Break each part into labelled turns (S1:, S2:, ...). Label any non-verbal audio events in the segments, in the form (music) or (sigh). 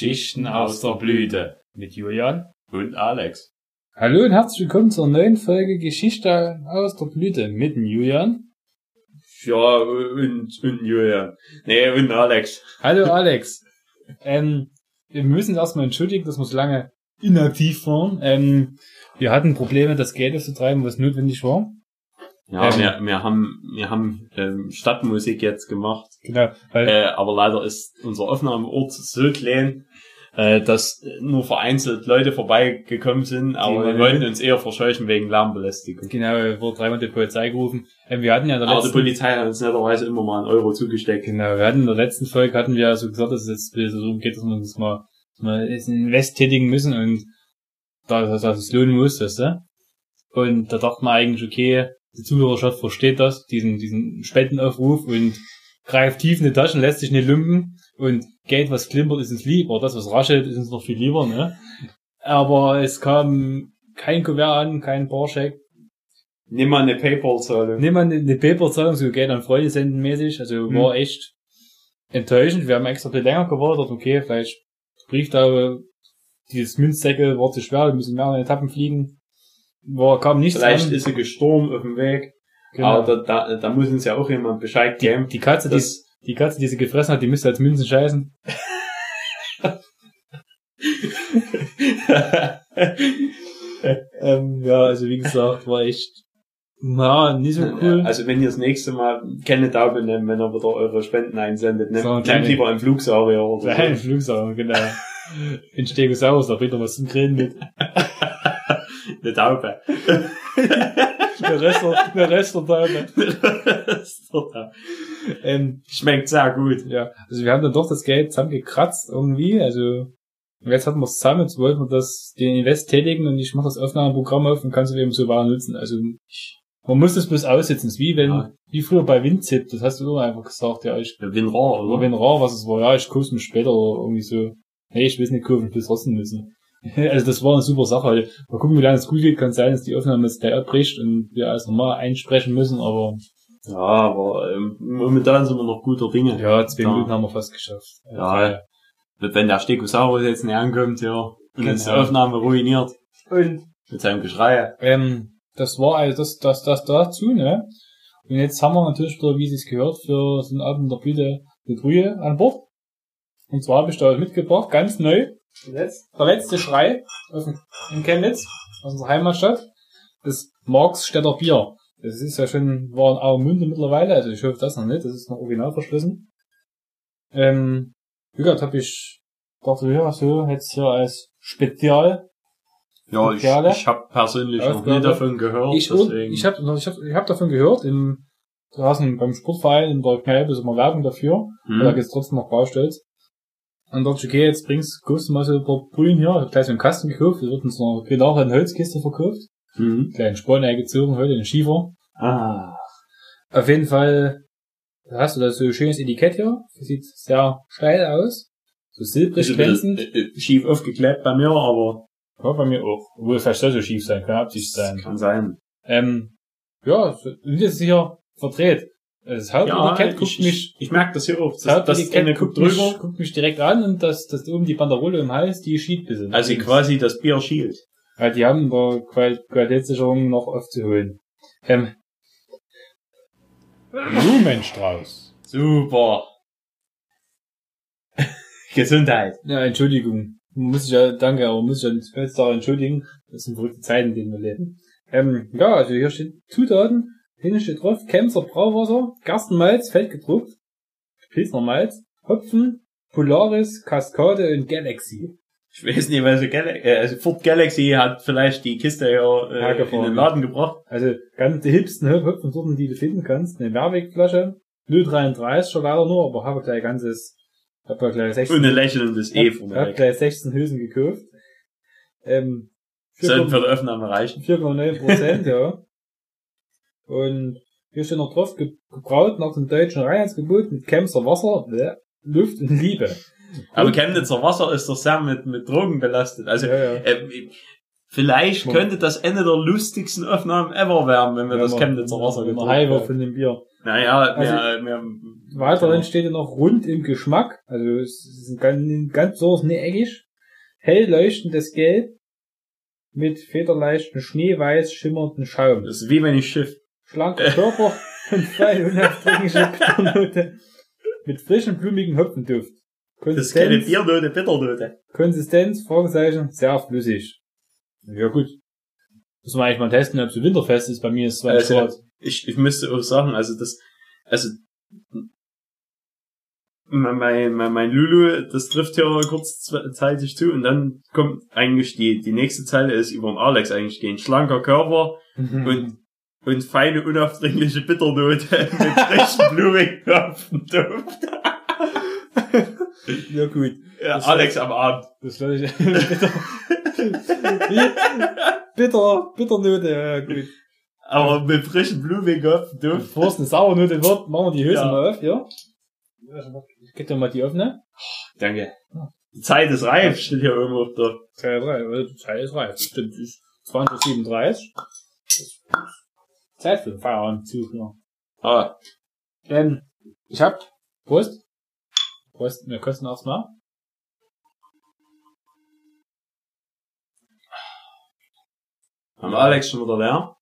S1: Geschichten aus der Blüte
S2: mit Julian
S1: und Alex.
S2: Hallo und herzlich willkommen zur neuen Folge Geschichte aus der Blüte mit Julian.
S1: Ja, und, und Julian. Nee, und Alex.
S2: Hallo Alex. (laughs) ähm, wir müssen erstmal entschuldigen, dass wir so lange inaktiv waren. Ähm, wir hatten Probleme, das Geld aufzutreiben, was notwendig war.
S1: Ja, ähm, wir, wir haben, wir haben ähm, Stadtmusik jetzt gemacht.
S2: Genau.
S1: Weil, äh, aber leider ist unser Aufnahmeort so klein, äh, dass nur vereinzelt Leute vorbeigekommen sind, aber wir wollten uns eher verscheuchen wegen Lärmbelästigung.
S2: Genau, wir wurden dreimal die Polizei gerufen. Ähm, wir hatten ja in
S1: der aber letzten... die Polizei hat uns netterweise immer mal einen Euro zugesteckt.
S2: Genau, wir hatten in der letzten Folge hatten wir so gesagt, dass es jetzt so geht, dass wir uns mal, mal Invest tätigen müssen und da, dass es lohnen muss, weißt du? Und da dachte man eigentlich, okay, die Zuhörerschaft versteht das, diesen, diesen Spendenaufruf und greift tief in die Taschen, lässt sich nicht lumpen und Geld, was klimpert, ist uns lieb, oder das, was raschelt, ist uns noch viel lieber, ne? Aber es kam kein Kuvert an, kein Barscheck.
S1: Nimm mal eine Paypal-Zahlung.
S2: Nimm mal eine, Paypal-Zahlung, so Geld an Freunde senden mäßig, also hm. war echt enttäuschend. Wir haben extra ein bisschen länger gewartet, okay, vielleicht Brieftaube, dieses Münzdeckel war zu schwer, wir müssen mehr in Etappen fliegen. War, kam nichts
S1: Vielleicht an. ist sie gestorben auf dem Weg. Genau. Aber da, da, da muss uns ja auch jemand Bescheid geben.
S2: Die, die Katze, die, die Katze, die sie gefressen hat, die müsste als Münzen scheißen. (laughs) ähm, ja, also wie gesagt, war echt na, nicht so cool.
S1: Also wenn ihr das nächste Mal keine Taube nehmt, wenn ihr wieder eure Spenden einsendet, nehmt, so, nehmt lieber einen Flugsaurier oder
S2: so. Nein, Flugsaurier, genau. In Stegosaurus, da bringt ihr was zum Grillen mit. (laughs)
S1: Eine Taube. (laughs)
S2: eine Rest, eine Restertaube.
S1: Restertaube. ähm, Schmeckt sehr gut.
S2: Ja. Also wir haben dann doch das Geld zusammengekratzt irgendwie. Also jetzt hatten wir es zusammen, jetzt wollten wir das, den Invest tätigen und ich mache das Aufnahmeprogramm auf und kann es eben so wahr nutzen. Also man muss das bloß aussitzen. Das ist wie wenn, ja. wie früher bei Windzip, das hast du immer einfach gesagt, ja, ich.
S1: Ja, WinRAR, oder?
S2: WinRAR, was es war, ja, ich kurse mich später oder irgendwie so. Nee, ich will nicht kurven, ich will trotzdem müssen. (laughs) Also das war eine super Sache. Mal gucken, wie lange es gut geht. Kann sein, dass die Aufnahme jetzt gleich abbricht und wir alles nochmal einsprechen müssen, aber...
S1: Ja, aber ähm, momentan sind wir noch guter Dinge.
S2: Ja, zwei da. Minuten haben wir fast geschafft.
S1: Ja, ja. wenn der Stegosaurus jetzt nicht ankommt, ja, und genau. die Aufnahme ruiniert. Und? Mit seinem Geschrei.
S2: Ähm, das war also das, das, das dazu, ne? Und jetzt haben wir natürlich wieder, wie es gehört, für so einen Abend der Blüte eine Brühe an Bord. Und zwar habe ich da mitgebracht, ganz neu, der letzte Schrei in Chemnitz, aus unserer Heimatstadt, das Marksstädter Bier. Das ist ja schon, war in Auermünde mittlerweile, also ich hoffe das noch nicht, das ist noch original verschlossen. Ähm, wie gesagt, hab ich, dachte, ja, so, jetzt hier als Spezial.
S1: Ja, ich, ich habe persönlich noch nie davon gehört.
S2: Ich, deswegen. ich habe ich hab, ich hab davon gehört, im, draußen beim Sportverein in der Kneipe ist immer Werbung dafür, hm. da geht's trotzdem noch Baustellen. Und ich, okay, jetzt bringst, kaufst du mal so ein paar Brühen hier. Ich hab gleich so einen Kasten gekauft. Wir wird uns noch genau eine Holzkiste verkauft. Mhm. Kleinen Sporn eingezogen heute, den Schiefer.
S1: Ah.
S2: Auf jeden Fall hast du da so ein schönes Etikett hier. Das sieht sehr steil aus. So silbrig glänzend.
S1: Äh, äh, schief aufgeklebt bei mir, aber.
S2: Ja, bei mir auch. Obwohl, vielleicht soll so schief sein, kann Absicht sein.
S1: Kann sein.
S2: Ähm, ja, so, jetzt ist hier verdreht. Das Hauptetikett ja, guckt
S1: ich,
S2: mich.
S1: Ich, merke das hier oft.
S2: Das, das Etikett guckt, drüber. Mich, guckt mich direkt an und das, das oben die Banderole im Hals, die schielt bisschen.
S1: Also quasi das Bier schielt.
S2: Ja, die haben da Qualitätssicherung noch aufzuholen. Ähm. Blumenstrauß.
S1: Super. (laughs) Gesundheit.
S2: Ja, Entschuldigung. Muss ich ja, danke, aber muss ich ja jetzt entschuldigen. Das sind verrückte Zeiten, in denen wir leben. Ähm, ja, also hier steht Zutaten Hinten steht drauf, Kämser Brauwasser, Gerstenmalz, fett gedruckt, Pilsner Malz, Hopfen, Polaris, Cascade und Galaxy.
S1: Ich weiß nicht, weil so Galaxy, äh, also Ford Galaxy hat vielleicht die Kiste ja äh, in den Laden gebracht.
S2: Also ganz die hipsten Hopfensorten, die du finden kannst. Eine Mehrwegflasche, 0,33 schon leider nur, aber habe gleich ganzes, hab ja gleich 16.
S1: Und ein lächelndes E von
S2: Hab gleich 16 Hülsen gekauft. Ähm,
S1: Sollten für die Aufnahme reichen.
S2: 4,9 Prozent, ja. (laughs) Und hier steht noch drauf, gebraut nach dem deutschen Reinheitsgebot mit Chemnitzer Wasser, äh, Luft und Liebe.
S1: Aber Chemnitzer Wasser ist doch sehr mit, mit Drogen belastet. Also, ja, ja. Äh, vielleicht könnte das Ende der lustigsten Aufnahmen ever werden, wenn wir ja, das Chemnitzer Wasser
S2: getrunken haben. von dem Bier.
S1: Naja,
S2: Also,
S1: mehr, mehr,
S2: Weiterhin steht hier noch rund im Geschmack. Also es ist ein ganz, ganz so nicht eckig. Hell leuchtendes Gelb mit federleichten schneeweiß schimmernden Schaum.
S1: Das ist wie wenn ich Schiff.
S2: Schlanker Körper (laughs) und fein unaufdringliche Bitternote mit frischem, blumigen Hopfenduft.
S1: Das ist keine Biernote, Bitternote.
S2: Konsistenz, Fragezeichen, sehr flüssig. Ja gut. Müssen wir eigentlich mal testen, ob es winterfest ist. Bei mir ist es 20
S1: Also,
S2: Grad.
S1: Ich, ich müsste auch sagen, also das, also, mein, mein, mein, Lulu, das trifft ja kurzzeitig zu und dann kommt eigentlich die, die nächste Zeile ist über den Alex eigentlich gehen. Schlanker Körper und, und feine, unaufdringliche Bitternote (laughs) mit frischem blumigen Hopfenduft.
S2: ja gut.
S1: Ja,
S2: Das
S1: Alex am Abend.
S2: Das lasse (laughs) ich. bitter. bitter, Bitternote, ja gut.
S1: Aber mit frischem blumigen Hopfenduft.
S2: Bevor es eine Sauernote wird, machen wir die Hülse
S1: Ja.
S2: mal auf, ja? Ich geb dir mal die öffnen.
S1: Danke. Die Zeit ist reif, steht hier irgendwo auf der
S2: 2, 3, oder die Zeit ist reif. Stimmt, ist 2037. Zeit für den Feierabendzug, ja.
S1: Ah,
S2: Ähm, ich hab, Prost. Prost, wir kosten erstmal.
S1: beim Alex schon wieder leer.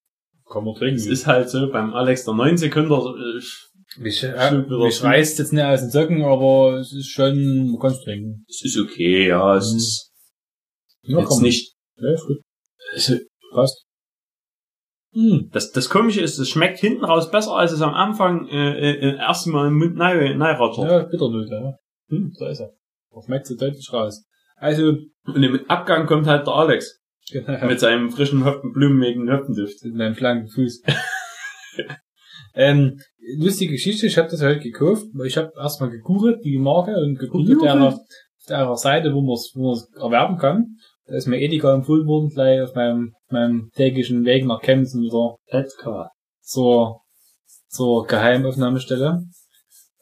S2: Kann man trinken.
S1: Es ist halt so, beim Alex der 9 Sekunden, äh,
S2: mich,
S1: Schlug
S2: äh, mich
S1: zu.
S2: reißt jetzt nicht aus den Socken, aber es ist schon, man kann es trinken.
S1: es ist okay, ja, es
S2: Mhm.
S1: ist
S2: Ja,
S1: jetzt nicht,
S2: Ja, ist gut.
S1: also,
S2: Passt. Hm.
S1: das, das Komische ist, es schmeckt hinten raus besser, als es am Anfang, äh, äh, erst mal im Mund rattert.
S2: Ja, Bitternote, ja. Hm, da ist er. Das schmeckt so deutlich raus. Also,
S1: Und im Abgang kommt halt der Alex.
S2: genau.
S1: Mit seinem frischen Hopfen, blumigen Hopfenduft.
S2: in meinem schlanken Fuß. (laughs) ähm, lustige Geschichte, ich habe das heute gekauft, weil ich habe erstmal gegoogelt, die Marke, und geguckt auf der, auf der Seite, wo man es wo erwerben kann. Da ist mir Edeka empfohlen worden, gleich auf meinem, meinem täglichen Weg nach Chemnitz wieder
S1: Edgar.
S2: zur, zur Geheimaufnahmestelle.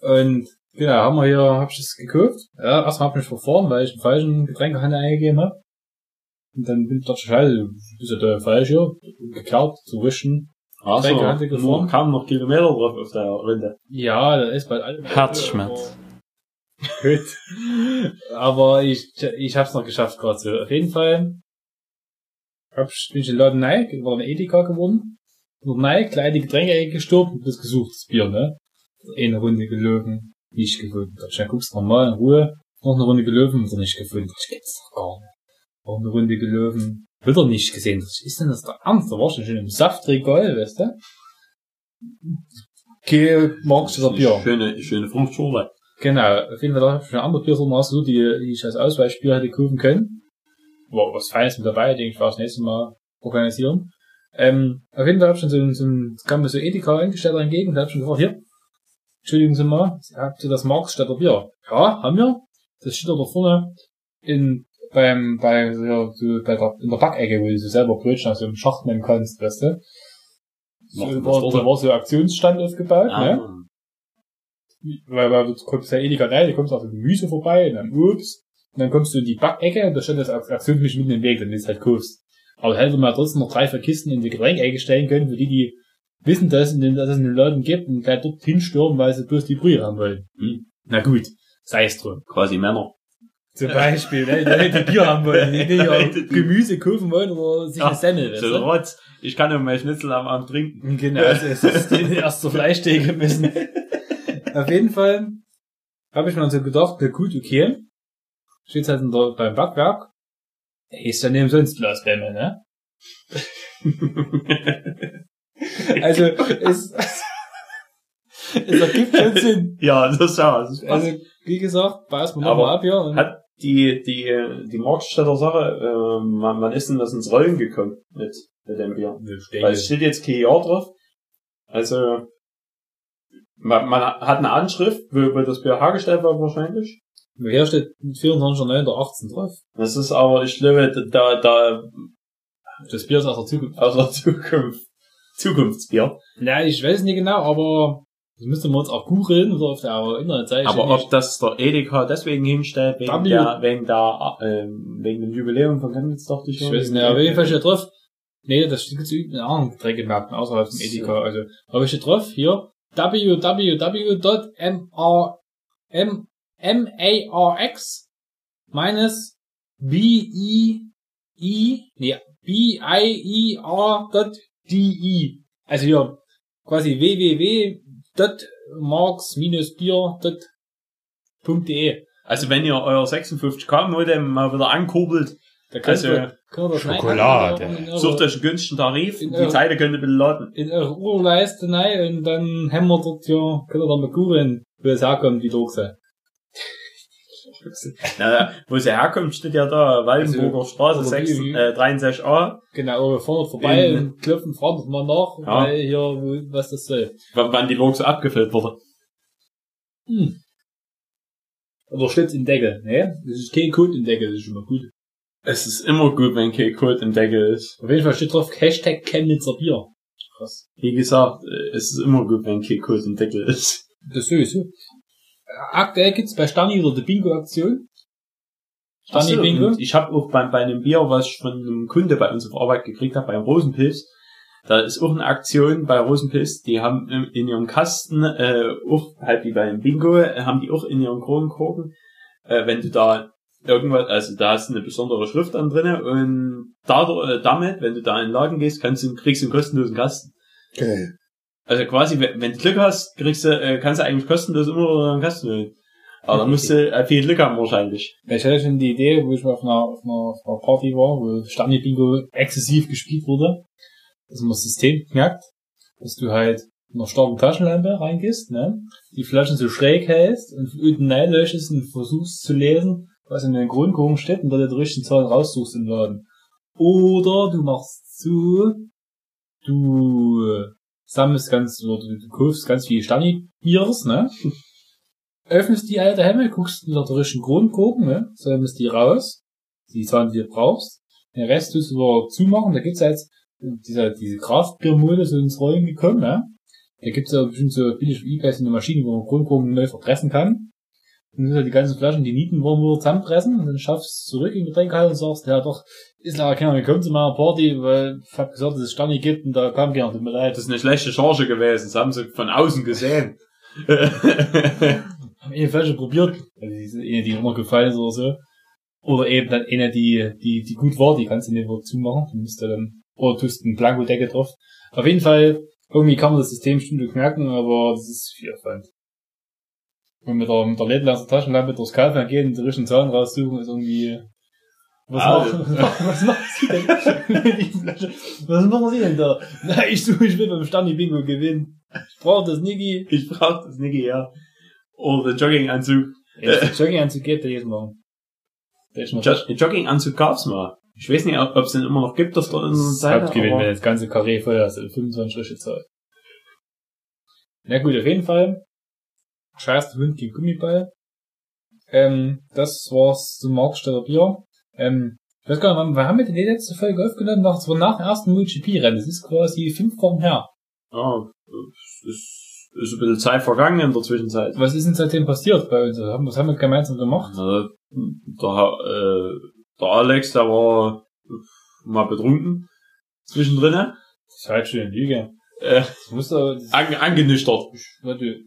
S2: Und genau, haben wir hier, hab ich das gekauft. Ja, erstmal hab ich mich verfahren, weil ich einen falschen Getränkehandel eingegeben habe. Und dann bin ich dachte, scheiße, du bist ja der falsch hier, geklaut, zu wischen.
S1: Also, nur, kamen noch Kilometer drauf auf der Runde.
S2: Ja, da ist bald alles.
S1: Herzschmerz. (laughs)
S2: Gut. Aber ich, ich hab's noch geschafft gerade so. Auf jeden Fall hab ich, bin ich in den Laden rein, war ein Edeka geworden. Und rein, kleine Getränke gestorben und das gesucht, das Bier, ne? Eine Runde gelöwen, nicht gefunden. Da schnell guckst du mal in Ruhe, noch eine Runde gelöwen, wieder nicht gefunden. Das geht's doch gar nicht. Noch eine Runde gelöwen, wieder nicht gesehen. Was ist denn das der Ernst? Da warst du schon im Saftregal, weißt du? Okay, magst du das Bier?
S1: Schöne, schöne Fruchtschule.
S2: Genau, auf jeden Fall habe ich schon andere Biersorten ausgesucht, die, die ich als Ausweichbier hätte kaufen können. War was Feines mit dabei, denke ich, war das nächste Mal organisieren. Ähm, auf jeden Fall habe ich schon so, ein- so ein, es kam mir so Edeka eingestellt entgegen, da habe ich schon gefragt, hier, Entschuldigen Sie mal, habt ihr das Marktstädter Bier? Ja, haben wir. Das steht da vorne in, beim, bei, so, so, bei der, in der Backecke, wo du so selber Brötchen aus so einem Schacht nehmen kannst, weißt du? So, war, da
S1: dort.
S2: war so ein Aktionsstand aufgebaut, ne?
S1: Ah,
S2: weil, weil du kommst ja nicht rein, du kommst auf Gemüse vorbei, und dann Obst, und dann kommst du in die Backecke, und da steht das Aktionsmisch mitten im Weg, dann ist halt kaufst. Aber da hätte man trotzdem noch drei, vier Kisten in die Getränkecke stellen können, für die, die wissen, dass, es in den, dass es in den Laden gibt, und gleich dort hinstürmen, weil sie bloß die Brühe haben wollen.
S1: Hm.
S2: Na gut, sei es drum.
S1: quasi Männer.
S2: Zum Beispiel, ne, die Leute die Bier haben wollen, die, (laughs) die
S1: Die-
S2: Gemüse kaufen wollen, oder sich
S1: Ja,
S2: eine Semmel,
S1: So? Rotz. Ich kann ja mein Schnitzel am Abend trinken.
S2: Genau, also es ist (laughs) erst zur Fleischtheke müssen. Auf jeden Fall habe ich mir so gedacht, na gut, okay. Steht halt der, beim Backwerk. Ey, Ist ja nicht umsonst Glasbämme, ne? (laughs) Also, es, (laughs) es ergibt schon (laughs) Sinn.
S1: ja, das ist ja. Das ist
S2: Also, wie gesagt, pass mal nochmal ab hier. Und
S1: hat die, die, die Marktstädter Sache, äh, wann, wann ist denn das ins Rollen gekommen mit, mit dem Bier? Weil es steht jetzt kein Jahr drauf. Also, man, man hat eine Anschrift, wo, wo das Bier hergestellt war wahrscheinlich.
S2: Hier steht 24.09.18 drauf.
S1: Das ist aber, ich glaube, da, da,
S2: Das Bier ist aus der Zukunft.
S1: aus der Zukunft, Zukunftsbier.
S2: Ja, ich weiß nicht genau, aber das müsste man uns auch googeln oder auf der Internetseite.
S1: Aber ob das der Edeka deswegen hinstellt, wegen
S2: W.
S1: der, wegen der, ähm, wegen dem Jubiläum von Chemnitz, dachte ich
S2: Ich
S1: schon.
S2: weiß nicht, auf jeden Fall steht drauf. Nee, das steht zu in anderen Getränkemärkten außerhalb vom Edeka. Also, aber steht drauf, hier, www.marx minus b-e-e, nee, b-i-e-r.de. Also hier quasi www.marx-bier.de.
S1: Also wenn ihr euer 56k Modem mal wieder ankurbelt,
S2: Da könnt
S1: Also,
S2: ihr, könnt ihr
S3: Schokolade.
S1: sucht euch einen günstigen Tarif,
S2: In
S1: die
S2: eure-
S1: Zeile könnt ihr beladen.
S2: in eure Urleiste rein und dann haben wir dort ja, könnt ihr dann mal googeln, wo es herkommt, die Druckse.
S1: Na, wo sie herkommt, steht ja da, Waldenburger Straße
S2: oder
S1: 6,
S2: wie-
S1: äh, 63a.
S2: Genau, wir fahren vorbei
S1: In-
S2: und klopfen, fragen mal nach,
S1: Ja.
S2: weil hier, was das soll.
S1: W wann die Lok so abgefüllt wurde.
S2: Hm. Oder steht's im Deckel, ne? Das ist kein Code im Deckel, das ist mal gut.
S1: Es ist immer gut, wenn kein Code im Deckel ist.
S2: Auf jeden Fall steht drauf Hashtag Chemnitzer Bier. Krass.
S1: Wie gesagt, äh, es ist immer gut, wenn kein Code im Deckel ist.
S2: Das sowieso. Aktuell gibt's bei Stani wieder die Bingo-Aktion. Stani
S1: so,
S2: Bingo.
S1: Ich habe auch bei, bei einem Bier, was ich von einem Kunde bei uns auf Arbeit gekriegt habe, beim Rosenpilz, da ist auch eine Aktion bei Rosenpilz, die haben in, in ihrem Kasten, äh, auch halt wie beim Bingo, äh, haben die auch in ihren Kronenkorken, äh, wenn du da irgendwas, also da hast du eine besondere Schrift dann drinne und dadurch, äh, damit, wenn du da in den Laden gehst, kannst du, kriegst du einen kostenlosen Kasten.
S3: Geil.
S1: Also quasi, wenn, wenn du Glück hast, kriegst du, äh, kannst du eigentlich kostenlos immer einen Kasten holen. Aber da musst du äh, viel Glück haben wahrscheinlich.
S2: Ich hatte schon die Idee, wo ich mal auf einer, auf einer, auf einer Party war, wo Stani Bingo exzessiv gespielt wurde, dass man das System merkt, dass du halt in einer starken Taschenlampe reingehst, ne, die Flaschen so schräg hältst und unten reinlöschst und versuchst zu lesen, was in den Grundkurven steht und dann die richtigen Zahlen raussuchst im Laden. Oder du machst so, du sammelst ganz, oder du, du kaufst ganz viele Stani-Biers, ne, öffnest die alte Hemme, guckst nach der richtigen Grundkurven, ne? Sammelst die raus, die Zahlen, die du brauchst. Den Rest tust du wieder zumachen. Da gibt's ja jetzt diese, diese Kraftbiermode so ins Rollen gekommen, ne? Da gibt's ja bestimmt so billig eBay so eine Maschine, wo man Grundkurven neu verpressen kann. Du musst halt die ganzen Flaschen, die Nieten wollen wir zusammenpressen und dann schaffst du zurück in den Getränkehalter und sagst, ja doch, ist leider keiner gekommen zu meiner Party, weil ich hab gesagt, dass es Stani gibt und da kam keiner, tut mir leid.
S1: Das ist eine schlechte Charge gewesen. Das haben sie von außen gesehen.
S2: haben eine Flasche probiert, also die sind eine, die immer gefallen ist oder so. Oder eben dann eine, die, die, die gut war, die kannst du nicht zumachen. Du musst dann, oder tust einen Blanko-Deckel drauf. Auf jeden Fall, irgendwie kann man das System stündlich merken, aber das ist viel Aufwand. Und mit der, mit der LED aus der Taschenlampe durchs Kaufland gehen und die richtigen Zahlen raussuchen, ist irgendwie, was,
S1: Ah,
S2: machen, (laughs) was machen Sie denn? Die Flasche. (laughs) Was machen Sie denn da? (laughs) Na, ich suche, ich will beim Stani Bingo gewinnen. Ich brauche das Niggi.
S1: ich brauch das Niggi, ja. Oder den Jogginganzug.
S2: Ja, der Jogginganzug geht, der jeden Morgen. Der ist noch
S1: Jo den Jogginganzug gab's mal. Ich weiß nicht, ob es den immer noch gibt auf der
S2: Das
S1: Seite.
S2: Hauptgewinn, wenn das ganze Karree voll hast, also 25 Schritte Zahl. Na gut, auf jeden Fall. Scheiß Hund gegen Gummiball. Ähm, das war's zum Marktsteller Bier. Ähm, ich weiß gar nicht, wann haben wir denn die letzte Folge aufgenommen? Nach, das war nach dem ersten MotoGP-Rennen. Das ist quasi fünf Wochen her.
S1: ja, es ist, ist ein bisschen Zeit vergangen in der Zwischenzeit.
S2: Was ist denn seitdem passiert bei uns? Was haben wir gemeinsam gemacht?
S1: Also, der, äh, der Alex, der war mal betrunken. Zwischendrin.
S2: Das ist halt schon eine Lüge.
S1: Äh,
S2: Das muss doch, das
S1: an, angenüchtert.
S2: ich würde,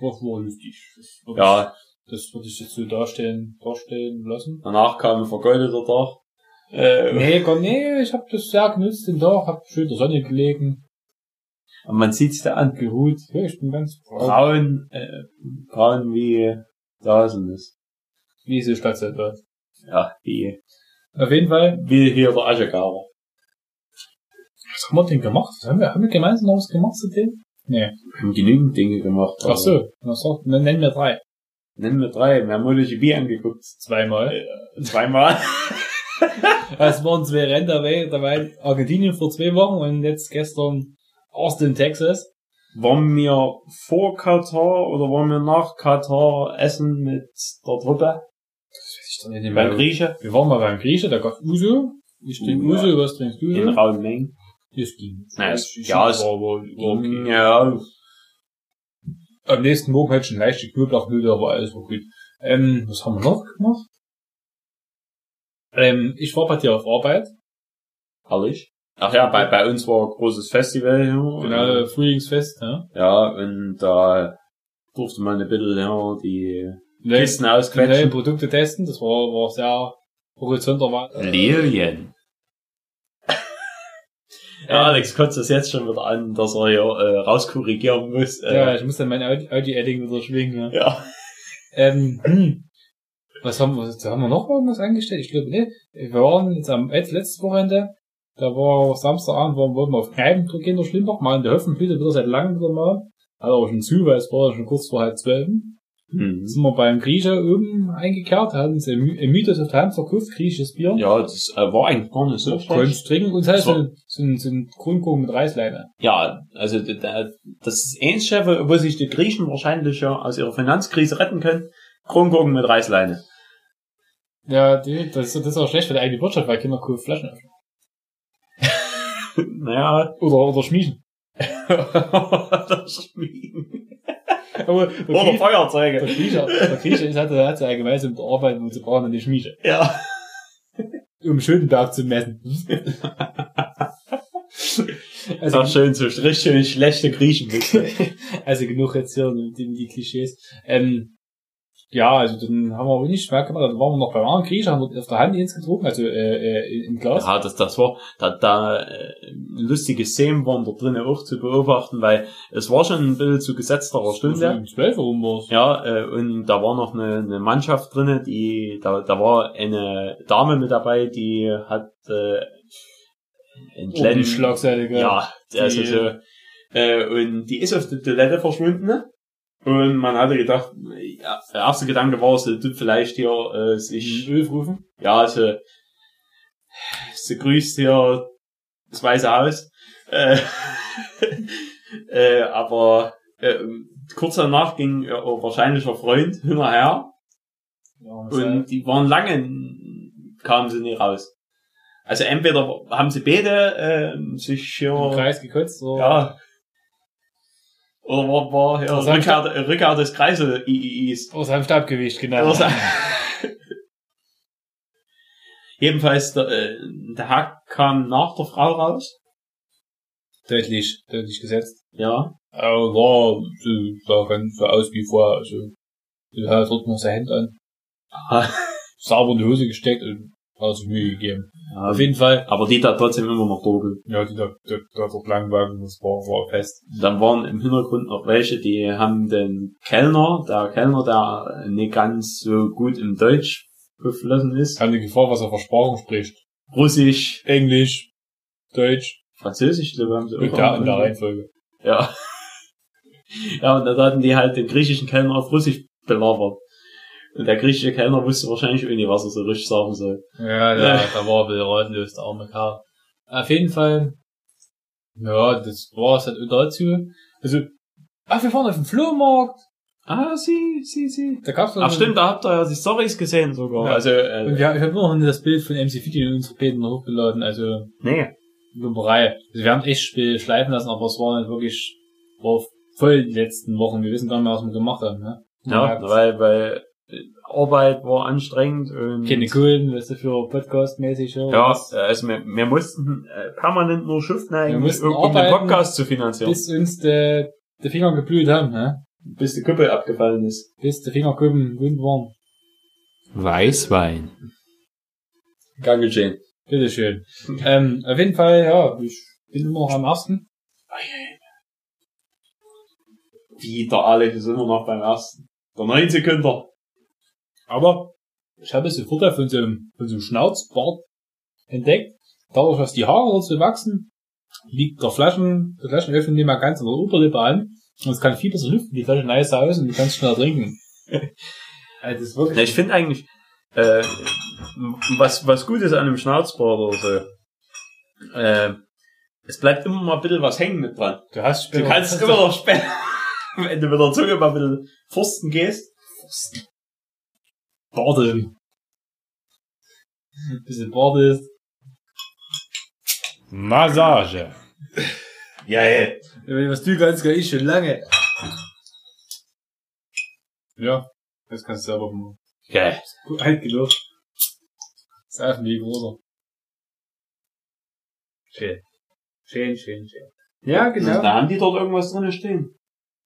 S2: war, war lustig. Das
S1: Ja,
S2: das würde ich jetzt so darstellen, darstellen lassen.
S1: danach kam ein vergeudeter Tag. Äh,
S2: Nee, (laughs) komm, nee, ich hab das sehr genutzt den Tag, hab schön in der Sonne gelegen,
S1: und man sieht's da an.
S2: geruht. Ja, ich bin ganz braun.
S1: Braun, äh, braun wie Dasen ist.
S2: Wie so Stadtseite.
S1: Ja, wie,
S2: Auf jeden Fall,
S1: wie hier der Aschegarer.
S2: was haben wir denn gemacht? Haben wir, haben wir gemeinsam noch was gemacht zu dem? Nee.
S1: Wir haben genügend Dinge gemacht.
S2: Ach so, dann nennen wir drei.
S1: Nennen wir drei. Wir haben MotoGP angeguckt.
S2: Zweimal.
S1: Äh, zweimal.
S2: Es waren zwei Rennen dabei, dabei Argentinien vor zwei Wochen und jetzt gestern Austin, Texas.
S1: Waren wir vor Katar oder waren wir nach Katar essen mit der Truppe?
S2: Das weiß ich doch nicht
S1: Beim
S2: mehr.
S1: Grieche?
S2: Wir waren mal beim Grieche, da gab's Uso. Ich trinke
S1: Ja.
S2: Uso, was trinkst du?
S1: In rauen Mengen.
S2: Das ging.
S1: Na, es- ja, es-
S2: war, war, war okay.
S1: Ja,
S2: Am nächsten Morgen hatte ich schon leichte Knoblauchmühle, aber alles war gut. Ähm, was haben wir noch gemacht? Ähm, ich war bei dir auf Arbeit.
S1: herrlich. Ach ja, bei, bei uns war ein großes Festival. Ja,
S2: Genau, Frühlingsfest, ne?
S1: Ja, und da durfte man ein bisschen ja, die
S2: Neue,
S1: Kisten
S2: die neuen
S1: ausquetschen.
S2: Produkte testen, das war, war sehr horizonter war.
S1: Lilien. Ja, Alex kotzt das jetzt schon wieder an, dass er hier äh, rauskorrigieren muss. Äh,
S2: Ja, ich muss dann mein Audi- Audi-Edding wieder schwingen, ja.
S1: ja. (laughs)
S2: Ähm, hm. Was haben wir, haben wir noch irgendwas eingestellt? Ich glaube, ne. Wir waren jetzt am jetzt letztes Wochenende, da war Samstagabend, waren, wollten wir auf Kneipen gehen durch Schlimbach, mal in der Höfenblüte wieder seit langem wieder mal. Hat aber schon zu, weil es war schon kurz vor halb zwölf.
S1: Hm.
S2: Sind wir beim Grieche oben eingekehrt, ein My- ein Mythos auf der Hand verkauft, griechisches Bier.
S1: Ja, das äh, war eigentlich gar nicht so schlecht.
S2: Trinken und halt
S1: Das
S2: so, so, ein- so ein Grundkuchen mit Reisleine.
S1: Ja, also das ist Einzige, wo sich die Griechen wahrscheinlich ja aus ihrer Finanzkrise retten können. Kronkorken mit Reißleine.
S2: Ja, die, das, ist- das ist auch schlecht für die eigene Wirtschaft, weil Kinder cool Flaschen öffnen. (laughs)
S1: naja,
S2: Oder, oder schmieden. (laughs)
S1: das Schmieden.
S2: Aber der
S1: Oder
S2: Grieche, der
S1: Feuerzeuge.
S2: Grieche, der Grieche ist, hat, hat ja allgemein so mit der Arbeit, wo sie brauchen eine Schmiede.
S1: Ja. (laughs)
S2: Um Schönberg zu messen. (laughs) also,
S1: Ach schön, so richtig schön schlechte Griechen. (laughs)
S2: also genug jetzt hier mit den, die Klischees. Ähm, ja, also dann haben wir aber nicht mehr gemacht, dann waren wir noch beim anderen Griechen, haben dort auf der Hand ins getrunken, also äh, äh, im Glas.
S1: Ja, das, das war da, da äh, lustige Szenen waren da drinnen auch zu beobachten, weil es war schon ein bisschen zu gesetzterer
S2: Also
S1: Stunde.
S2: um 12 Uhr rum war's.
S1: Ja, äh, und da war noch eine, eine Mannschaft drinne, die da, da war eine Dame mit dabei, die hat äh, ein
S2: die
S1: kleinen
S2: Schlagseite, gell?
S1: Ja, also so. Äh, und die ist auf der Toilette verschwunden. ne? Und man hatte gedacht, ja, der erste Gedanke war, sie tut vielleicht hier äh, sich,
S2: Öl rufen.
S1: ja, sie, sie grüßt hier das Weiße Haus. Äh, (laughs) äh, aber äh, kurz danach ging ihr wahrscheinlicher Freund hinterher
S2: Ja,
S1: und die waren lange, kamen sie nicht raus. Also entweder haben sie beide äh, sich hier
S2: im Kreis gekotzt, oder?
S1: ja. Oder war, war ja,
S2: Oder sein
S1: Rückkehr, Rückkehr des Kreisel IIIs.
S2: Aus seinem Stabgewicht, genau.
S1: Oder sein- Jedenfalls, der, äh, der Hack kam nach der Frau raus.
S2: Deutlich, deutlich gesetzt.
S1: Ja.
S2: Aber war, so, sah ganz so aus wie vorher, also, er hat dort noch sein Hemd an,
S1: Ah,
S2: sauber in die Hose gesteckt und sich Mühe gegeben.
S1: ja.
S2: Auf jeden Fall,
S1: Aber die da trotzdem immer noch dunkel.
S2: ja, die da, da, da dort lang waren, das war, war fest.
S1: Dann waren im Hintergrund noch welche, die haben den Kellner, der Kellner, der nicht ganz so gut im Deutsch beflossen ist.
S2: Keine Gefahr, was er für Sprachen spricht.
S1: Russisch,
S2: Englisch, Deutsch,
S1: Französisch, glaube haben sie auch.
S2: da in der Reihenfolge.
S1: Ja. (laughs) Ja, und dann hatten die halt den griechischen Kellner auf Russisch belabert. Und der griechische Kellner wusste wahrscheinlich auch nicht, was er so richtig sagen soll.
S2: Ja, da, da war bisschen ratlos, der arme Kerl. Auf jeden Fall, ja, das war es halt dazu. Also, ach, wir fahren auf den Flohmarkt.
S1: Ah, sie, sie, sie.
S2: Da gab's
S1: Ach stimmt, da habt ihr ja die Stories gesehen sogar.
S2: Ja.
S1: Also,
S2: Und
S1: äh,
S2: wir, ich habe immer noch das Bild von MC Fiti in unsere Beten hochgeladen, also
S1: nee.
S2: Wimperei. Also wir haben echt Spiel schleifen lassen, aber es war nicht wirklich, war voll die letzten Wochen. Wir wissen gar nicht mehr, was wir gemacht haben, ne?
S1: Ja, weil, weil Arbeit war anstrengend und
S2: Keine Kohlen, weißt du, für Podcast-mäßig, ja.
S1: ja,
S2: Was-
S1: also wir, wir mussten äh, permanent nur schuften eigentlich,
S2: mussten
S1: um, um den Podcast zu finanzieren. Bis,
S2: uns der, der Finger geblüht haben, ne?
S1: bis die Kuppel abgefallen ist.
S2: Bis der Finger kuppen, wund waren.
S1: Weißwein. Gern geschehen.
S2: Bitteschön. ähm, auf jeden Fall, ja, ich bin immer noch am ersten.
S1: Wie der Alex ist immer noch beim ersten. Der 9 Sekunden.
S2: Aber ich habe es sofort von so einem, von so einem Schnauzbart entdeckt. Dadurch, dass die Haare so wachsen, liegt der Flaschen, der Flaschenöffner nicht mehr ganz an der Oberlippe an. Und es kann viel besser lüften, die Flasche nice aus und du kannst schneller trinken. (laughs) also das ist wirklich
S1: Ja, ich finde eigentlich, äh, was, was gut ist an einem Schnauzbart oder so, äh, es bleibt immer mal ein bisschen was hängen mit dran.
S2: du hast
S1: Du kannst immer noch später, (laughs) wenn du mit der Zunge mal ein bisschen forsten gehst. Forsten.
S2: Bardeln. Ein bisschen ist.
S3: Massage.
S1: Ja, ja.
S2: Was du ganz geil ist, schon lange. Ja, das kannst du selber machen.
S1: Ja.
S2: Gut, alt genug. Das ist auf dem Weg, oder? Schön. Schön, schön, schön. Ja,
S1: Also,
S2: genau.
S1: da haben die dort irgendwas drin stehen.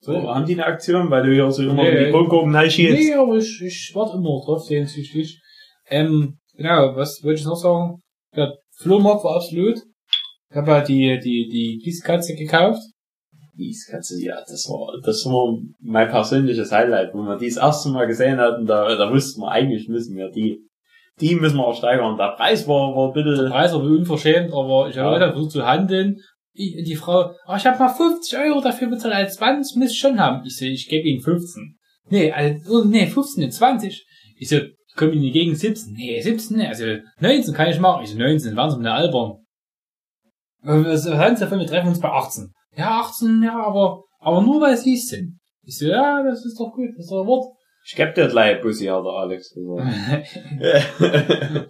S2: So.
S1: Haben die eine Aktion, weil du hier so immer
S2: Nee,
S1: in die Kronkorken reinschießt?
S2: Nee, aber ich, ich warte immer drauf, sehnsüchtig. Ähm, genau, was wollte ich noch sagen? Der Flohmarkt war absolut. Ich habe ja die, die, die Gießkatze gekauft.
S1: Gießkatze, ja, das war, das war mein persönliches Highlight, wo wir die das erste Mal gesehen hatten, da, da wussten wir, eigentlich müssen wir die, die müssen wir auch steigern. Der Preis war, war
S2: Der
S1: bitte,
S2: Preis war unverschämt, aber ich habe
S1: Ja.
S2: ja. versucht zu handeln. Ich, die Frau, ah, ich habe mal 50 Euro dafür bezahlt, als 20 müsst ihr schon haben. Ich so, ich gebe Ihnen 15. Nee, also, nee, 15, nee, 20. Ich so, komm in die Gegend 17. Nee, 17, nee, also 19 kann ich machen. Ich so, 19, waren Sie mit der albern. Äh, Was was halten Sie davon, wir treffen uns bei 18. Ja, 18, ja, aber, aber nur weil Sie es sind. Ich so, ja, das ist doch gut, das ist doch Wort.
S1: Ich geb dir gleich Bussi, hat der Alex gesagt.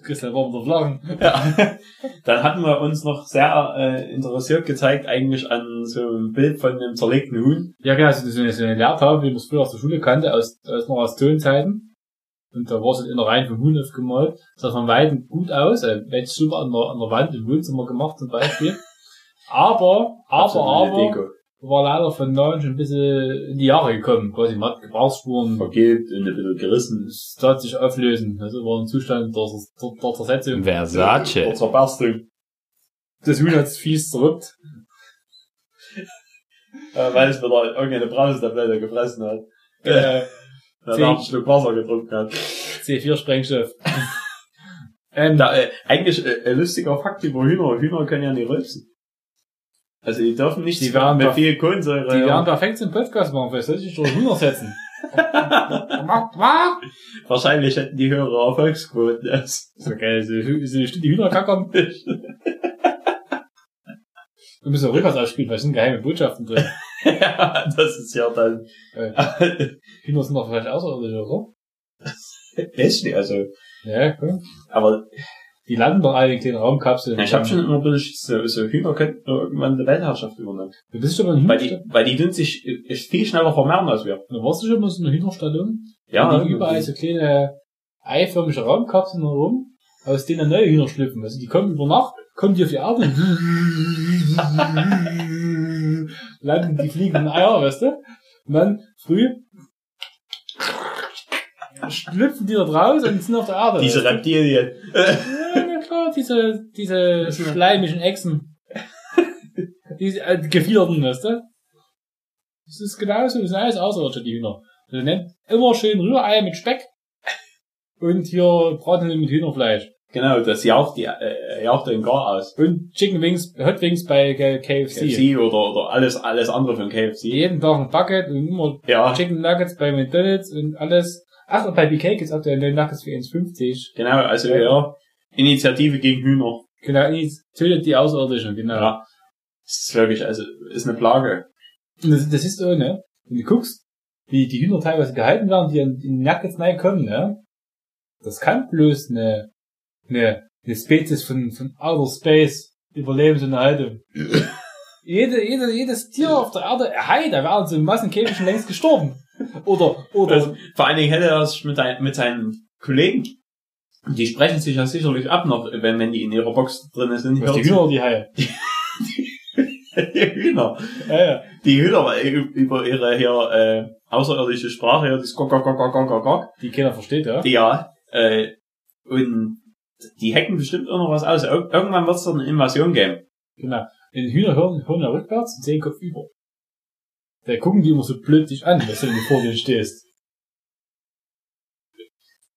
S2: Christian war mit der Flaggen. (laughs)
S1: ja. Dann hatten wir uns noch sehr äh, interessiert gezeigt, eigentlich an so einem Bild von einem zerlegten Huhn.
S2: Ja, genau, so eine, so eine Lehrtafel, wie man es früher aus der Schule kannte, aus, aus noch aus Tonzeiten. Und da war es in der Reihe vom Huhn aufgemalt. Sah von Weitem gut aus, äh, super an der, an der Wand im Wohnzimmer gemacht zum Beispiel. Aber, aber, aber,
S1: Deko.
S2: War leider von neun schon ein bisschen in die Jahre gekommen. Quasi, man hat Gebrauchsspuren,
S1: Vergilbt und ein bisschen gerissen.
S2: es tat sich auflösen. Also war ein Zustand der, der, der Zersetzung.
S3: Versace.
S1: Oder Zerberstung.
S2: Das Huhn hat es fies zerrückt.
S1: Äh, weil es wieder irgendeine Brausetablette gefressen hat.
S2: Äh, (laughs)
S1: er einen Schluck Wasser getrunken hat.
S2: C4-Sprengstoff. (laughs) ähm,
S1: Da, äh, eigentlich äh, ein lustiger Fakt über Hühner. Hühner können ja nicht rülpsen. Also die dürfen nicht
S2: Die werden
S1: mit viel Kohlensäure.
S2: Die
S1: ja.
S2: werden perfekt zum Podcast machen, vielleicht soll ich durch Hühner setzen. (laughs)
S1: Wahrscheinlich hätten die höhere Erfolgsquoten. als-
S2: so geil, so, die Hühnerkackern. (laughs) Wir müssen rückwärts ausspielen, weil es sind geheime Botschaften drin. (laughs)
S1: ja, das ist ja dann.
S2: Äh, Hühner sind doch vielleicht außerirdisch, oder?
S1: Ist nicht, also.
S2: Ja, komm.
S1: Aber
S2: Die landen doch alle in kleinen Raumkapseln.
S1: ich habe schon immer ein bisschen so, so Hühner könnten irgendwann die Weltherrschaft übernehmen.
S2: Du bist schon mal in
S1: Weil
S2: Hühnerstadt.
S1: die, weil die tun sich viel schneller vermehren als wir.
S2: Da warst du schon mal so eine Hühnerstallung?
S1: Ja,
S2: Da liegen überall so kleine eiförmige Raumkapseln herum, aus denen neue Hühner schlüpfen. Also die kommen über Nacht, kommen die auf die Erde und (laughs) landen die fliegenden Eier, weißt du? Und dann früh schlüpfen die da raus und sind auf der Erde.
S1: diese
S2: du?
S1: Reptilien. (laughs)
S2: Ja, diese, diese schleimigen Echsen. diese äh, gefiederten, weißt du? Das ist genauso, das sind alles Außerirdische, die Hühner. Also nennt immer schön Rührei mit Speck und hier braten mit Hühnerfleisch.
S1: Genau, das jaucht die, äh, jaucht den gar aus.
S2: Und Chicken Wings, Hot Wings bei K- KFC.
S1: KFC oder, oder alles, alles andere von KFC.
S2: Jeden Tag ein Bucket und immer
S1: Ja,
S2: Chicken Nuggets bei McDonalds und alles. Ach, und bei BK gibt's aktuell neue Nuggets für 1,50.
S1: genau, also ja. Initiative gegen Hühner.
S2: Genau, tötet die Außerirdischen, genau.
S1: Ja. Das ist wirklich, also, ist eine Plage.
S2: Das, das ist so, ne? Wenn du guckst, wie die Hühner teilweise gehalten werden, die in die Nuggets reinkommen, ne? Das kann bloß eine, eine, eine Spezies von, von Outer Space überleben, so eine Haltung. (laughs) Jede, jede, jedes Tier auf der Erde, hey, da wären so Massenkäfig schon längst gestorben. Oder, oder,
S1: Also, vor allen Dingen hätte er es mit, ein, mit seinen Kollegen. Die sprechen sich ja sicherlich ab noch, wenn, wenn die in ihrer Box drin sind.
S2: was, die Hühner oder die Haie?
S1: die Hühner.
S2: Ja, ja.
S1: Die Hühner ü- über ihre hier, äh, außerirdische Sprache, hier, das Gok, Gok, Gok, Gok, Gok, Gok,
S2: Die keiner versteht, ja.
S1: die ja, äh, und die hacken bestimmt auch noch was aus. Ir irgendwann wird es doch eine Invasion geben.
S2: Genau. Die Hühner hören, hören ja rückwärts und sehen Kopf über. Da gucken die immer so blöd dich an, wenn du vor denen stehst.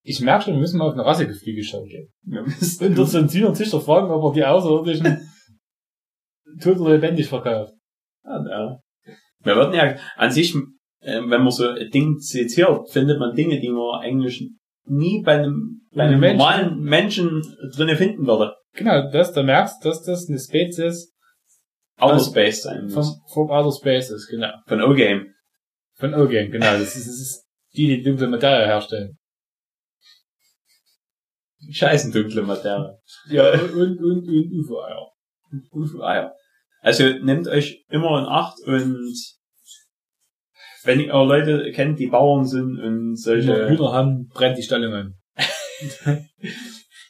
S2: Ich merke schon, wir müssen mal auf eine Rassegefliege schauen gehen.
S1: Wir
S2: Und
S1: müssen,
S2: dort so ein Züchter fragen, ob er die Außerirdischen (laughs) tot oder lebendig verkauft.
S1: ja, ja. Wir würden ja an sich, äh, wenn man so ein Ding zitiert, findet man Dinge, die man eigentlich nie bei einem, bei einem
S2: Menschen.
S1: normalen Menschen drinnen finden würde.
S2: Genau, das, da merkst du, dass das eine Spezies
S1: Outer Space sein
S2: vom,
S1: muss.
S2: vom Outer Space ist, genau.
S1: Von O-Game.
S2: Von O-Game, genau. Das ist, das ist die, die dunkle Materie herstellen.
S1: Scheißen dunkle Materie.
S2: Ja, und, und, und UFO-Eier.
S1: UFO-Eier. Also nehmt euch immer in Acht und wenn ihr Leute kennt, die Bauern sind und solche,
S2: Hühner haben, brennt die Stellung an. (laughs)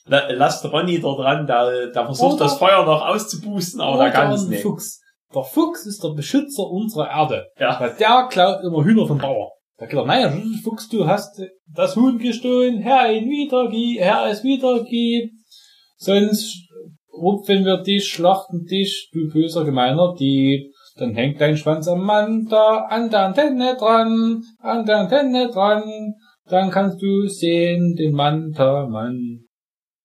S1: la- lasst Ronny da dran, der, der versucht
S2: Oder-
S1: das Feuer noch auszupusten, aber der kann es nicht.
S2: Fuchs. Der Fuchs ist der Beschützer unserer Erde.
S1: Ja.
S2: Weil der klaut immer Hühner vom Bauer. Da geht er, naja, Fuchs, du hast das Huhn gestohlen, Herr ihn wiedergib, Herr es wiedergib. Sonst rupfen wir dich, schlachten dich, du böser gemeiner Dieb. Dann hängt dein Schwanz am Manta, an der Antenne dran, an der Antenne dran. Dann kannst du sehen, den Manta, Mann.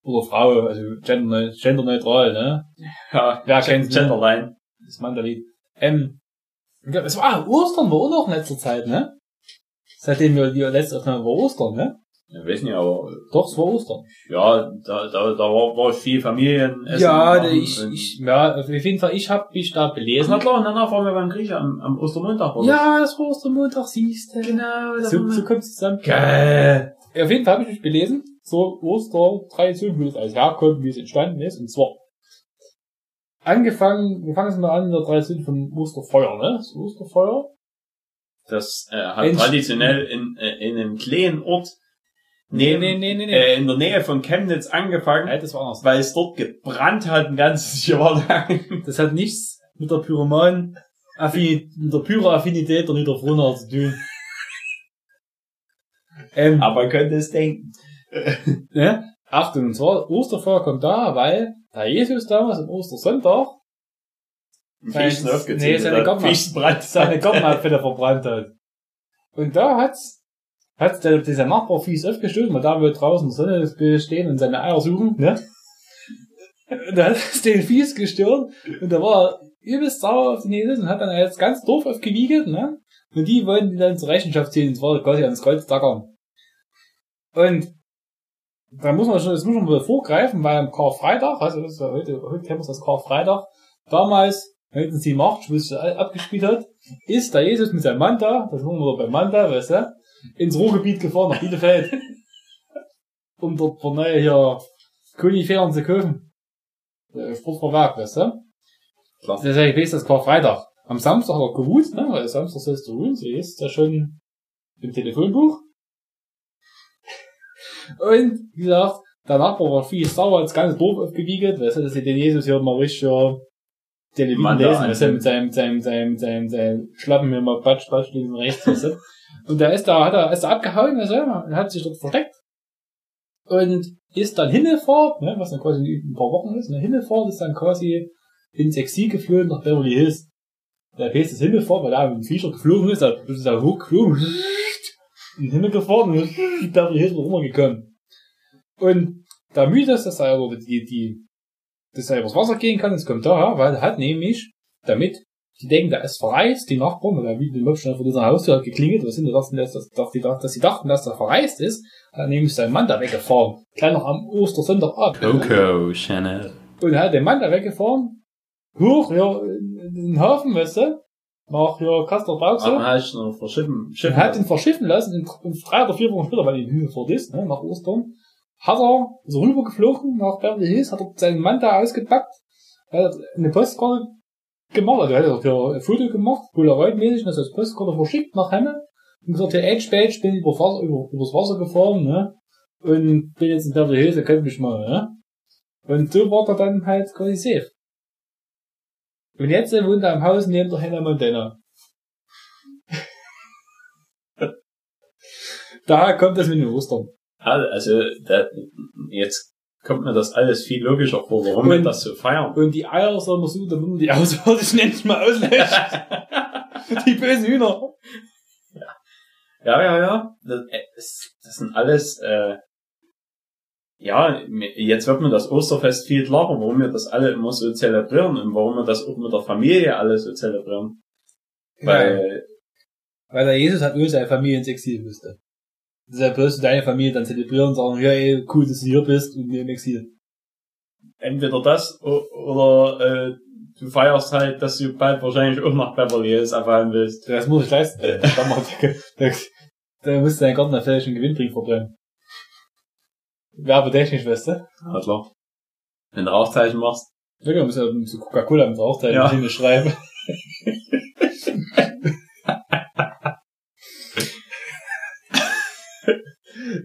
S2: Oder Frau, also gender, genderneutral, ne?
S1: Ja,
S2: Wer kennt's nicht?
S1: Genderline.
S2: das Mandalied. Ähm, ja, es war Ostern war auch noch in letzter Zeit, ne? Seitdem wir die letzte Aufnahme war Ostern, ne?
S1: Ja, weiß nicht, aber,
S2: Doch, es war Ostern.
S1: ja, da, da, da war, war viel Familienessen.
S2: ja,
S1: machen
S2: ich, ich, ja, auf jeden Fall, ich hab mich da belesen.
S1: Na klar, und danach waren wir beim Griechen am, am Ostermontag, oder?
S2: Ja, das war Ostermontag, siehst du.
S1: genau. das
S2: So, so kommt's zusammen.
S1: Geil.
S2: Auf jeden Fall habe ich mich belesen, so Ostertradition, wie das alles herkommt, wie es entstanden ist, und zwar angefangen, wir fangen jetzt mal an mit der Tradition von Osterfeuer, ne? Das Osterfeuer.
S1: Das äh, hat
S2: Mensch.
S1: traditionell in, äh, in einem kleinen Ort neben,
S2: nee, nee, nee, nee.
S1: Äh, in der Nähe von Chemnitz angefangen,
S2: Nein, das war anders.
S1: weil es dort gebrannt hat ein ganzes (laughs) Jahr lang.
S2: Das hat nichts mit der Pyroman mit der Pyro-Affinität der Niederfrohner zu tun. (laughs) ähm,
S1: Aber man könnte es denken.
S2: ne? Achtung, und zwar, Osterfeuer kommt da, weil der Jesus damals am Ostersonntag Nein,
S1: Fichten
S2: nee, seine (laughs)
S1: hat.
S2: Gabel-
S1: Fichten brennt.
S2: seine Gartenabfälle verbrannt hat. Und da hat's, hat's der, dieser Nachbar fies aufgestellt, weil da wir draußen Sonne stehen und seine Eier suchen, ne? Und da hat es (laughs) den fies gestört und da war er übelst sauer auf den Jesus und hat dann das ganze Dorf aufgewiegelt, ne? Und die wollten die dann zur Rechenschaft ziehen, und zwar quasi ans Kreuz tackern. Und da muss man schon, das muss man mal vorgreifen, weil am Karfreitag, also das ist ja heute, heute kennen wir das Karfreitag, damals, hätten sie Macht, wo es abgespielt hat, ist der Jesus mit seinem Manta, das haben wir beim Manta, weißt du, ins Ruhrgebiet gefahren, nach Bielefeld, (laughs) um dort für neue hier Koniferen zu kaufen. Sportverwerk, weißt du?
S1: Klar.
S2: Das heißt, ich weiß, das Karfreitag. Am Samstag hat er geruht, ne, weil Samstag sollst du ruhen, so ist ja schon im Telefonbuch. (laughs) Und, wie gesagt, der Nachbar war viel sauer, das ganze Dorf aufgewiegelt, weißt du, dass sie den Jesus hier mal richtig, ja, den
S1: Mann da
S2: lesen, weißt du, mit seinem, seinem, seinem, seinem, seinem Schlappen mal patsch, patsch, links und rechts, weißt du. Und da ist da, hat er, ist er abgehauen, weißt du, und hat sich dort versteckt. Und ist dann hingefahren, ne, was dann quasi ein paar Wochen ist, ne, hingefahren, ist dann quasi ins Exil geflogen nach Beverly Hills. Der Pace ist hingefahren, weil mit dem Viecher geflogen ist, da ist er hochgeflogen, (laughs) und hingefahren und (laughs) Beverly Hills war rumgekommen. Und der Mythos, ist, er aber die, die, dass er übers Wasser gehen kann, das kommt daher, weil er hat nämlich, damit, die denken, der ist verreist, die Nachbarn, weil er wie den Möbelstein vor dieser Haustür hat geklingelt, was sind die dachten, dass, dass, dass, die, dass sie dachten, dass er verreist ist, hat er nämlich seinen Mann da weggefahren. Noch am Ostersonntag ab.
S1: Coco Chanel.
S2: Und er hat den Mann da weggefahren, hoch, ja, in den Hafen, weißt du, nach, ja, Kastor Brauxel. Und hat ihn verschiffen lassen, in, in drei oder vier Wochen später, weil ihn hingefahren ist, ne, nach Ostern, hat er, er rübergeflogen nach Beverly Hills, hat er seinen Mann da ausgepackt, hat eine Postkarte gemacht, also hat er ein Foto gemacht, Polaroid-mäßig, und hat das Postkarte verschickt nach Hemme, und gesagt, ja, Edge Badge, bin über Wasser, über, übers Wasser gefahren, ne, und bin jetzt in Beverly Hills, er kennt mich mal, ne. Und so war er dann halt quasi safe. Und jetzt wohnt er im Haus neben der Hannah Montana. (laughs) Daher kommt das mit den Ostern.
S1: Also, da, jetzt kommt mir das alles viel logischer vor, warum wir
S2: Und-
S1: das so feiern.
S2: Und die Eier soll man so, damit man die Außerirdischen endlich mal auslöscht. (laughs) die bösen Hühner.
S1: Ja, ja, ja. Das, äh, das sind alles, äh, ja, jetzt wird mir das Osterfest viel klarer, warum wir das alle immer so zelebrieren und warum wir das auch mit der Familie alle so zelebrieren. Weil,
S2: Weil der Jesus hat nur seine Familie ins Exil müsste. Du deine Familie dann zelebrieren und sagen, ja, ey, cool, dass du hier bist und wir im Exil.
S1: entweder das oder äh, du feierst halt, dass du bald wahrscheinlich auch nach Beverly Hills erfahren willst.
S2: Das muss ich leisten. (laughs) da, macht- (laughs) da, musst du deinen Garten vielleicht einen Gewinntrink verbrennen. Werbetechnisch, weißt du?
S1: Ja, klar. Wenn du Rauchzeichen machst.
S2: Ja, du musst ja so Coca-Cola mit Rauchteil
S1: Ja. (laughs)
S2: ja. schreiben.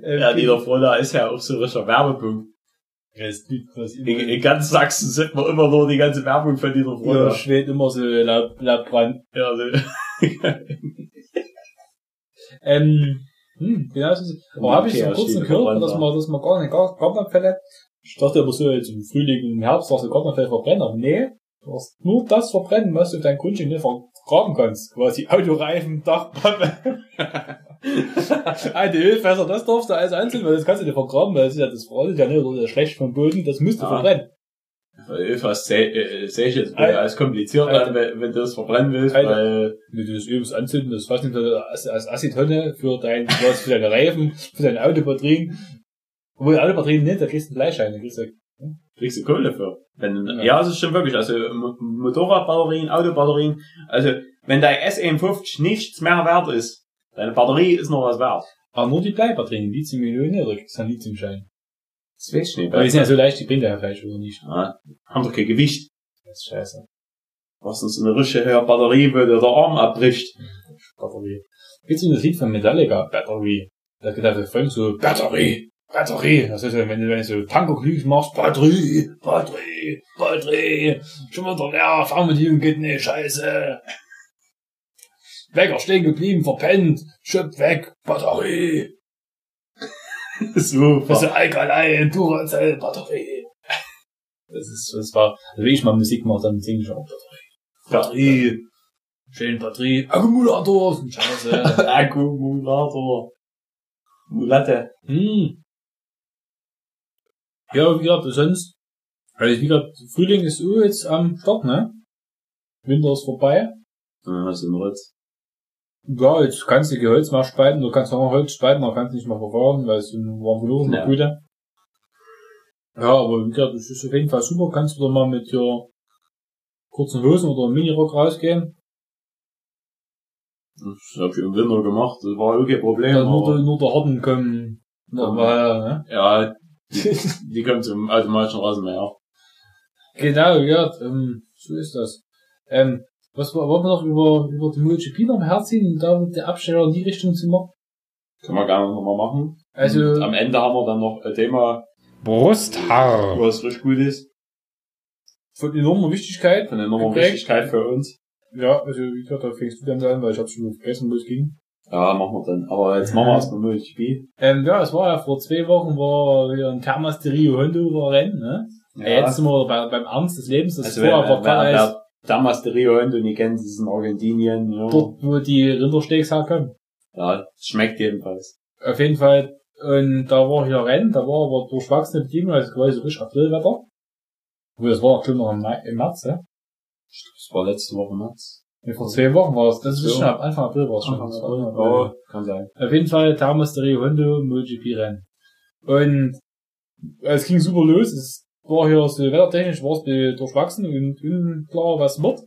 S2: Ähm,
S1: Ja, Niederfroda ist ja auch so ein richtiger Werbepunkt. In, in ganz Sachsen sieht man immer nur die ganze Werbung von dieser Frau.
S2: Ja, schwebt immer so Laub, Laubbrand.
S1: Ja, so. (laughs)
S2: Ähm, hm, genau so. Aber habe ich so
S1: Okay,
S2: kurz
S1: steht
S2: gehört, dass man, dass man gar nicht gar, Gartenabfälle, ich dachte aber so jetzt im Frühling, im Herbst, dass du Gartenabfälle verbrennen, nee, du hast nur das verbrennen, was du deinem Grundstück nicht vergraben kannst. Quasi Autoreifen, Dachpappe. (laughs) Alte Ölfässer, das darfst du alles einzeln, weil das kannst du nicht vergraben, weil das ist ja das verrottet ja nicht oder das schlecht vom Boden, das musst du
S1: Ja.
S2: verbrennen.
S1: Was sehe seh ich jetzt als kompliziert
S2: Alter.
S1: an, wenn, wenn du das verbrennen willst,
S2: Alter.
S1: weil
S2: Wenn du das übelst anzünden, das fast nicht als, als Acettonne für dein, was für deine Reifen, für deine Autobatterien. Obwohl Autobatterien nicht, da kriegst du einen Bleischein, da kriegst du
S1: kriegst du Kohle für. Wenn,
S2: Ja.
S1: ja. das ist schon wirklich, also Mo- Motorradbatterien, Autobatterien, also wenn dein S51 nichts mehr wert ist, deine Batterie ist noch was wert.
S2: Aber nur die Bleibatterien, Lithium-Ionen, da kriegst du einen Lithiumschein.
S1: Das weiß ich nicht.
S2: Aber die sind ja so leicht, die bringt ja vielleicht oder nicht.
S1: ja, haben doch kein Gewicht.
S2: Das ist scheiße.
S1: Was ist so eine richtige Batterie, wo der Arm abbricht.
S2: Batterie. Kennst du das Lied von Metallica? Batterie. Da geht einfach voll so, Batterie, Batterie. Das ist ja, wenn du, wenn du so Tankerglück machst, Batterie, Batterie, Batterie. Schon wieder leer, Fernbedienung geht nicht, scheiße. Wecker stehen geblieben, verpennt, schöpft weg, Batterie. (laughs)
S1: Super.
S2: Das ist Alkalei, Duracell, Batterie. Das ist, das war, also wenn ich mal Musik mache, dann singe ich auch Batterie. Batterie. Schön Batterie. Akkumulator, scheiße. (laughs)
S1: Akkumulator. Mulatte.
S2: hm. Ja, wie gesagt, sonst, also wie gesagt, Frühling ist so jetzt am Start, ne? Winter ist vorbei.
S1: Ja, ist ein Rotz.
S2: Ja, jetzt kannst du Gehölz mal spalten, du kannst auch mal Holz spalten, aber kannst nicht mal verfahren, weil es so warm genug ist,
S1: Ja.
S2: ja. Gute. Ja, aber wie gesagt, das ist auf jeden Fall super, kannst du da mal mit dir kurzen Hosen oder Minirock rausgehen.
S1: Das hab ich im Winter gemacht, das war auch kein Problem.
S2: Dann nur, der- nur der Harten kommen.
S1: Ja.
S2: Aber, ne?
S1: Ja, (laughs) die, die kommen zum automatischen Rasenmäher.
S2: Genau, ja, ähm, so ist das. Ähm, was wollen wir noch über, über die MotoGP noch herziehen, um da mit der Absteller in die Richtung zu machen?
S1: Können wir gerne nochmal machen.
S2: Also,
S1: Und am Ende haben wir dann noch ein Thema,
S2: Brusthaar.
S1: was richtig gut ist.
S2: Von enormer Wichtigkeit.
S1: Von enormer. Wichtigkeit für uns.
S2: Ja, also, wie gesagt, da fängst du dann an, weil ich hab's schon vergessen, wo es ging.
S1: Ja, machen wir dann. Aber jetzt machen wir erstmal MotoGP.
S2: Ähm, ja, es war ja vor zwei Wochen, war wieder ein Thermas de Rio Hondo war Rennen, ne? Ja. Jetzt sind wir bei, beim Ernst des Lebens, das
S1: also
S2: vorher
S1: wer,
S2: war klar,
S1: wer,
S2: als
S1: wer damals der Rio Hondo nicht kennt, ist in Argentinien. Ja,
S2: dort, wo die Rindersteaks herkommen.
S1: ja das schmeckt jedenfalls.
S2: Auf jeden Fall, und da war hier Rennen, da war aber durchwachsene Bedingungen, also quasi so richtig Aprilwetter. Wo das war auch schon noch im, Mai, im März, ja?
S1: Das war letzte Woche März.
S2: Nee, vor zwei Wochen war es, das ist
S1: So.
S2: schon ab Anfang April war es schon.
S1: Anfang April. Oh, kann sein.
S2: Auf jeden Fall Thermas de Rio Hondo MotoGP Rennen. Und es ging super los. Es war hier so wettertechnisch war es durchwachsen und unklar, was wird.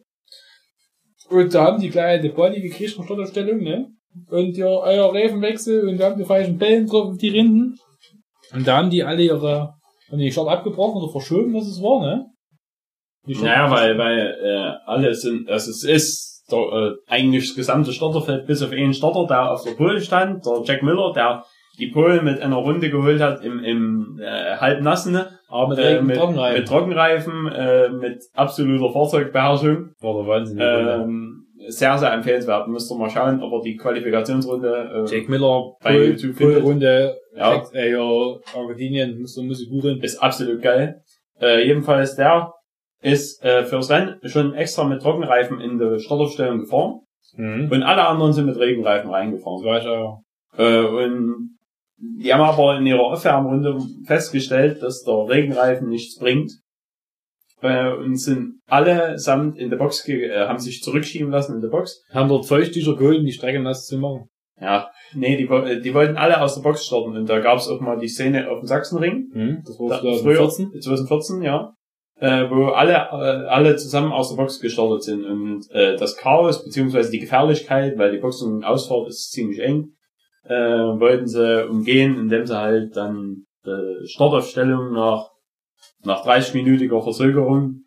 S2: Und da haben die die Body gekriegt von Startaufstellung, ne? Und ja, euer Reifenwechsel und wir haben die falschen Bällen drauf auf die Rinden. Und da haben die alle ihre, haben die Start abgebrochen oder verschoben, was es war, ne?
S1: Naja, weil, weil äh, alle sind, also es ist der, äh, eigentlich das gesamte Starterfeld bis auf einen Starter, der auf der Pole stand, der Jack Miller, der die Pole mit einer Runde geholt hat im, im äh, halbnassen,
S2: aber mit,
S1: äh, mit,
S2: Trockenreifen.
S1: mit Trockenreifen, äh, mit absoluter Fahrzeugbeherrschung.
S2: war der Wahnsinn. Runde.
S1: Ähm, sehr, sehr empfehlenswert. Müsst ihr mal schauen, ob er die Qualifikationsrunde äh,
S2: Jack Miller,
S1: bei
S2: Pole-
S1: YouTube findet.
S2: Pole-Runde,
S1: Ja.
S2: ja. Äh, ja, Argentinien, muss, muss ich gut hin.
S1: ist absolut geil. Äh, jedenfalls der ist äh, fürs Rennen schon extra mit Trockenreifen in die Startaufstellung gefahren.
S2: Mhm.
S1: Und alle anderen sind mit Regenreifen reingefahren.
S2: Das ich auch.
S1: Äh, und die haben aber in ihrer Aufwärmrunde festgestellt, dass der Regenreifen nichts bringt. Äh, und sind allesamt in der Box, äh, haben sich zurückschieben lassen in der Box.
S2: Haben dort Feuchttücher geholt, um die Strecke nass zu machen.
S1: Ja, nee, die, die wollten alle aus der Box starten. Und da gab es auch mal die Szene auf dem Sachsenring.
S2: Mhm. Das war
S1: Da-
S2: 2014.
S1: Früher, 2014, ja. Äh, wo alle, äh, alle zusammen aus der Box gestartet sind. Und äh, das Chaos, beziehungsweise die Gefährlichkeit, weil die Boxen-Ausfahrt ist ziemlich eng, äh, wollten sie umgehen, indem sie halt dann äh, Startaufstellung nach, nach 30-minütiger Verzögerung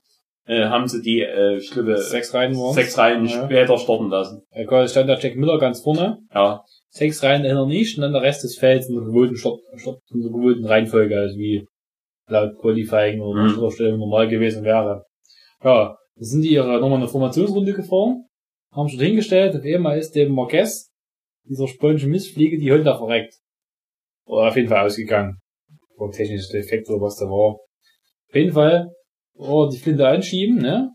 S1: äh, haben sie die, äh, ich glaube,
S2: Sechs Reihen
S1: sechs Reihen
S2: Ja.
S1: später starten lassen.
S2: Ja, quasi stand der Jack Miller ganz vorne.
S1: Ja,
S2: Sechs Reihen dahinter nicht und dann der Rest des Felds in der gewohnten, Start, Start, in der gewohnten Reihenfolge, also wie laut Qualifying oder
S1: Mhm.
S2: Unterstellung normal gewesen wäre. Ja, da sind die ihre nochmal eine Formationsrunde gefahren, haben schon hingestellt, auf einmal ist dem Marquez, dieser spanischen Mistfliege, die Honda verreckt. Oder auf jeden Fall ausgegangen. Oder technisches Defekt oder was da war. Auf jeden Fall, oh, die Flinte anschieben, ne?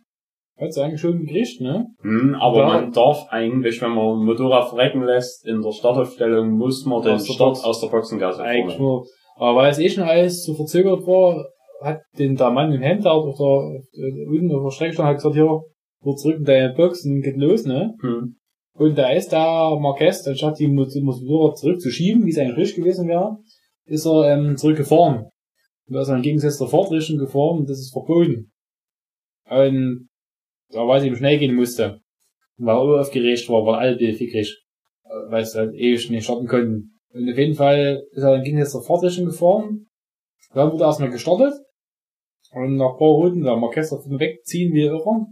S2: Hat sie eigentlich schon gekriegt, ne?
S1: Hm, aber
S2: Ja.
S1: man darf eigentlich, wenn man ein Motorrad verrecken lässt, in der Startaufstellung muss man den Start aus der Boxengasse
S2: Eigentlich
S1: vornehmen.
S2: nur, aber weil es eh schon alles so verzögert war, hat den der Mann im Hemd der, auf der, unten auf der Streckstange hat gesagt, hier, nur zurück in deine Box und geht los, ne?
S1: Hm.
S2: Und da ist da Marquez, anstatt die Mot- Motorrad zurückzuschieben, wie es eigentlich richtig gewesen wäre, ist er ähm, zurückgefahren. Und da ist er entgegengesetzt der Fahrtrichtung gefahren und das ist verboten. Und da weil es eben schnell gehen musste. Und weil er aufgeregt war, weil alle fickrig, äh, weil es halt ewig nicht starten konnten. Und auf jeden Fall ist er entgegengesetzt der Fahrtrichtung gefahren. Dann wurde er erstmal gestartet. Und nach ein paar Runden, da Marquez davon wegziehen wie irre.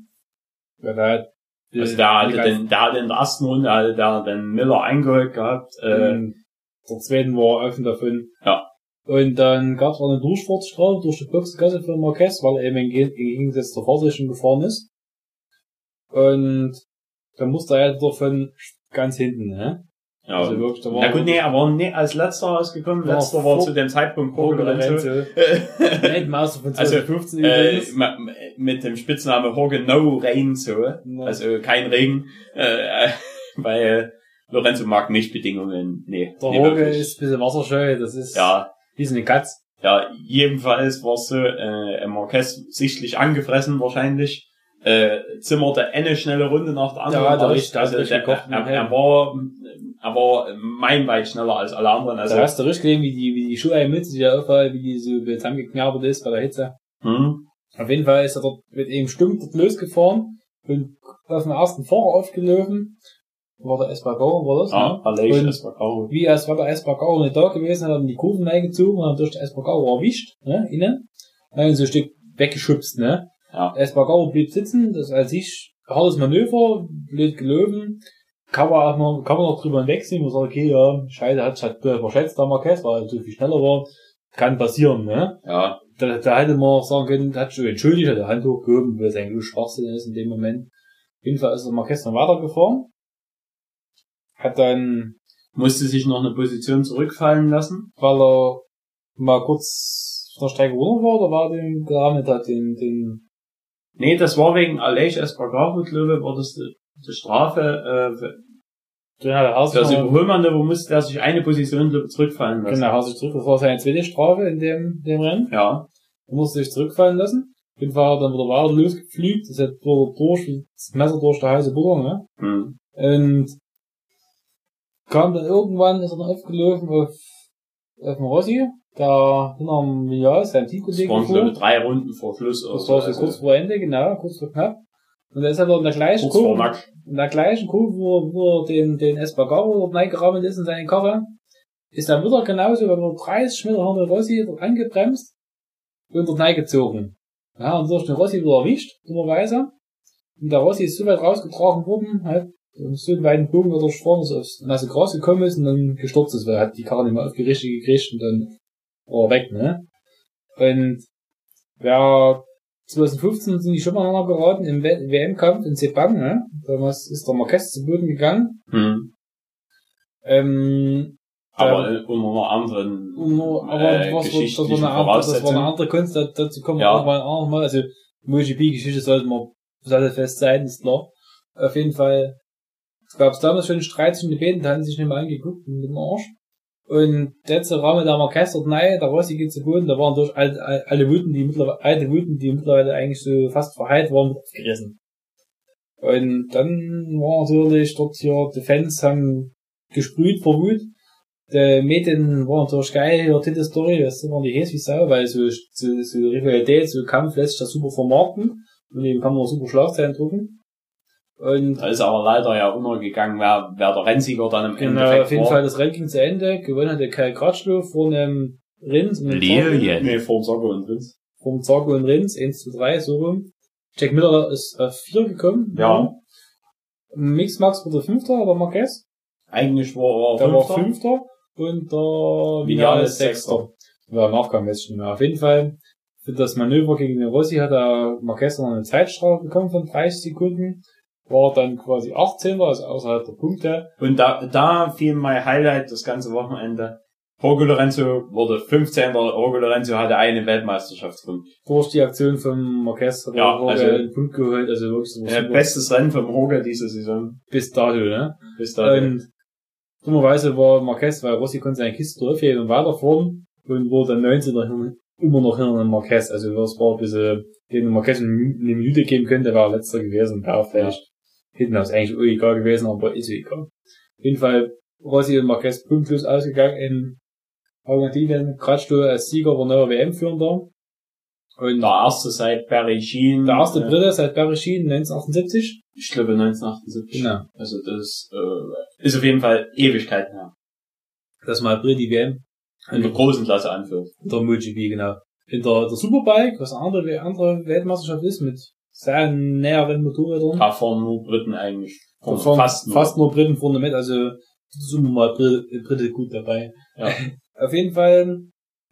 S2: Ja, da hat,
S1: Also der hatte, den, der hatte in der ersten Runde hatte der den Miller eingeholt gehabt. Äh,
S2: der zweiten war offen davon.
S1: Ja.
S2: Und dann gab es auch eine Durchfahrtsstrafe durch die Boxengasse für Marquez, weil er eben im Ge- im Gegensatz zur Fahrtrichtung gefahren ist. Und dann musste er halt davon ganz hinten, ne?
S1: Ja.
S2: Also wirklich, da war
S1: Na gut, nee, er war nie als letzter rausgekommen.
S2: War
S1: Letzter war zu dem Zeitpunkt.
S2: Lorenzo. Weltmeister (laughs) von
S1: Also,
S2: 2015
S1: äh,
S2: übrigens.
S1: ma- mit dem Spitznamen Jorge No Rain so. Also kein Regen. Äh, (laughs) weil Lorenzo mag nicht Bedingungen. Nee.
S2: Der
S1: nee, wirklich.
S2: ist ein bisschen wasserscheu, das ist
S1: Ja,
S2: wie so eine Katz.
S1: Ja, jedenfalls war es so, äh, Marquez sichtlich angefressen wahrscheinlich, äh, zimmerte eine schnelle Runde nach der anderen.
S2: Ja, der richtig- der hat richtig
S1: der,
S2: gekocht
S1: er, er, war, er war meilenweit schneller als alle anderen. Also,
S2: da hast du richtig gesehen, wie die, wie die Schuhe mit, die da aufhalt, wie die so zusammengeknabbert ist bei der Hitze.
S1: hm,
S2: Auf jeden Fall ist er dort mit eben stumm dort losgefahren und auf den ersten Fahrer aufgelaufen. War der Espargaro, war das,
S1: ja,
S2: ne?
S1: Aleix
S2: Und-
S1: Espargaro.
S2: Wie als war der Espargaro nicht da gewesen, hat er in die Kurven reingezogen und dann durch den Espargaro erwischt, ne, innen. Dann so ein Stück weggeschubst, ne.
S1: Ja.
S2: Espargaro blieb sitzen, das als ich hartes Manöver, blöd gelöwen. Kann man auch mal, kann man noch drüber hinwegsehen, man sagt, okay, ja, scheiße, hat halt verschätzt, der Marquez, weil er so viel schneller war. Kann passieren, ne.
S1: Ja,
S2: Da, da hätte man auch sagen können, hat schon entschuldigt, hat die Hand hochgehoben, weil es eigentlich Schwachsinn ist in dem Moment. Auf jeden Fall ist der Marquez noch weitergefahren. Hat dann,
S1: musste sich noch eine Position zurückfallen lassen.
S2: weil er mal kurz von der Strecke runter war, oder war den gerammet hat, den, den,
S1: Nee, das war wegen Aleix Espargaro, glaube ich, war das die, die Strafe, äh, für
S2: den hat er
S1: für das Überholmanöver musste er sich eine Position glaube ich, zurückfallen lassen.
S2: genau, Haus sich zurück, das war seine zweite Strafe in dem, dem Rennen.
S1: Ja,
S2: Er musste sich zurückfallen lassen. Hat er dann wieder weiter losgeflügt, das hat durch, das Messer durch der heiße Butter, ne?
S1: hm.
S2: Und kam dann irgendwann, ist er dann aufgelaufen auf, auf den Rossi, da hinter dem Vial, sein
S1: Das
S2: Teamkollege
S1: waren, glaube ich, drei Runden vor Schluss. oder
S2: Das war so
S1: also
S2: kurz vor Ende, genau, kurz vor knapp. Und da ist er dann in der gleichen
S1: kurz
S2: Kurve, in der gleichen Kurve, wo, wo er den, den Espargaro dort reingerammelt ist in seine Karre, ist er wieder genauso, wenn er 30 Meter hinter Rossi dort angebremst und dort reingezogen. Ja, und durch den Rossi wieder erwischt, dummerweise. Und der Rossi ist so weit rausgetragen worden, halt, und so einen weiten Bogen oder vorne so aufs nasse Gras gekommen ist und dann gestürzt ist, weil er hat die Karre nicht mehr aufgerichtet gekriegt und dann er weg, ne? Und wer 2015 sind die schon mal geraten im WM-Kampf in Sepang, ne? Damals ist der Marquez zu Boden gegangen.
S1: Hm.
S2: Ähm,
S1: Aber äh, unter einer anderen
S2: nur, aber
S1: äh,
S2: was, das, war eine andere, das war eine andere Kunst, da- dazu kommen wir
S1: Ja.
S2: irgendwann auch nochmal. Also, MotoGP-Geschichte sollte man sattelfest sein, ist klar. Auf jeden Fall, es gab damals schon Streit zwischen den beiden, da haben sie sich nicht mehr angeguckt, mit dem Arsch. Und letzte Rahmen der Marquez dort nein, der Rossi geht zu Boden, da waren durch alle, alle Wuten, die mittlerweile, alte Wuten, die mittlerweile eigentlich so fast verheilt waren, aufgerissen. Und dann war natürlich dort hier, die Fans haben gesprüht vor Wut. Der Mädchen war natürlich geil, hier Tinte Story, das waren die heiß wie Sau, weil so, so, so Rivalität, so Kampf lässt sich das super vermarkten. Und eben kann man super Schlagzeilen drucken. Und
S1: Da ist aber leider ja untergegangen, wer, wer der Rennsieger dann im
S2: Genau,
S1: Endeffekt
S2: auf jeden
S1: war.
S2: Fall das Rennen ging zu Ende. Gewonnen hat der Kai Kratschlow vor einem Rins
S3: Lilien.
S1: Nee, vor dem Soccer und Vince.
S2: Vom Zarko und Rins, 1 zu 3, so rum. Jack Miller ist auf 4 gekommen.
S1: Ja.
S2: Mix Max wurde Fünfter, der Marquez.
S1: Eigentlich war er
S2: Der war
S1: Fünfter.
S2: Fünfter. Und der
S1: Vinales
S2: Vinales Sechster. Ja, Nachgang weiß ich nicht mehr. Auf jeden Fall für das Manöver gegen den Rossi hat er Marquez noch eine Zeitstrafe bekommen von 30 Sekunden. War dann quasi 18. also außerhalb der Punkte.
S1: Und da, da fiel mein Highlight das ganze Wochenende. Jorge Lorenzo wurde 15. Jorge Lorenzo hatte eine Weltmeisterschaftspunkt.
S2: Durch die Aktion Marquez hat
S1: Ja,
S2: er
S1: also-
S2: einen Punkt geholt, also wirklich
S1: Äh, bestes Rennen vom Jorge diese Saison.
S2: bis dato, ne?
S1: Bis dahin.
S2: Und dummerweise war Marquez, weil Rossi konnte seine Kiste durchheben und weiterfahren und wurde dann 19. hin- immer noch hinter dem Marquez. Also das war ein bisschen, den Marquez eine Minute geben könnte, er letzter gewesen, wäre vielleicht hinten aus eigentlich egal gewesen, aber ist ja egal. Auf jeden Fall Rossi und Marquez punktlos ausgegangen in Argentinien. Kratschlo als Sieger war neuer WM-Führender. Und
S1: der erste seit Sheen.
S2: der erste
S1: äh,
S2: Brille seit Sheen 1978.
S1: Ich glaube 1978.
S2: Genau.
S1: Also das äh, ist auf jeden Fall Ewigkeiten her.
S2: Das mal Brille die WM
S1: In der großen Klasse anführt.
S2: der MotoGP, genau. In der, der Superbike, was eine andere, andere Weltmeisterschaft ist, mit sehr näheren Motorrädern.
S1: Da fahren nur Briten eigentlich. Fahren fast nur.
S2: fast nur Briten vorne mit, also sind mal Brite, Brite gut dabei.
S1: Ja. (laughs)
S2: Auf jeden Fall,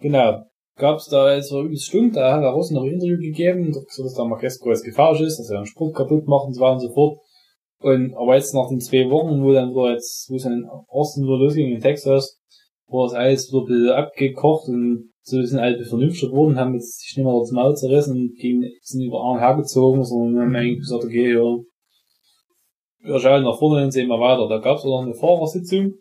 S2: genau, gab's da jetzt so übelst stimmt, da hat der Rossi noch ein Interview gegeben, gesagt, dass der Marquez groß gefährlich ist, dass er den Sport kaputt macht und so weiter und so fort. Und, aber jetzt nach den zwei Wochen, wo dann so jetzt, wo es dann ersten wieder losging in Texas, war das alles wieder ein bisschen abgekocht und so sind alle vernünftig geworden, haben jetzt sich nicht mehr das Maul zerrissen und gegen, sind über Arm hergezogen, sondern haben eigentlich gesagt, okay, ja, wir schauen nach vorne und sehen mal weiter. Da gab's auch noch eine Fahrersitzung,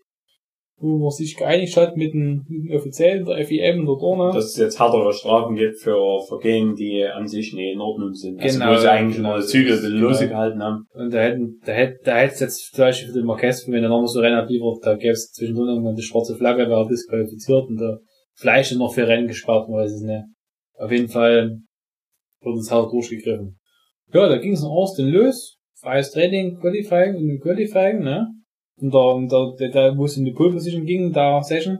S2: wo man sich geeinigt hat mit den, mit den Offiziellen der FIM der Dorna.
S1: dass es jetzt härtere Strafen gibt für Vergehen, die an sich nicht in Ordnung sind.
S2: Genau,
S1: also wo sie eigentlich
S2: genau,
S1: nur bisschen
S2: genau.
S1: lose gehalten haben.
S2: Und da hätten, da hätte, da hätte es jetzt zum Beispiel für den Marquez, wenn er nochmal so Rennen abliefert, da gäbe es zwischendrin irgendwann die schwarze Flagge, wäre er disqualifiziert und der Fleisch noch für Rennen gespart, man weiß es nicht. Auf jeden Fall wurde es hart durchgegriffen. Ja, da ging es in Austin los. Freies Training, Qualifying und im Qualifying, ne? Und da, da, der, der, wo es in die Pole Position ging, da Session,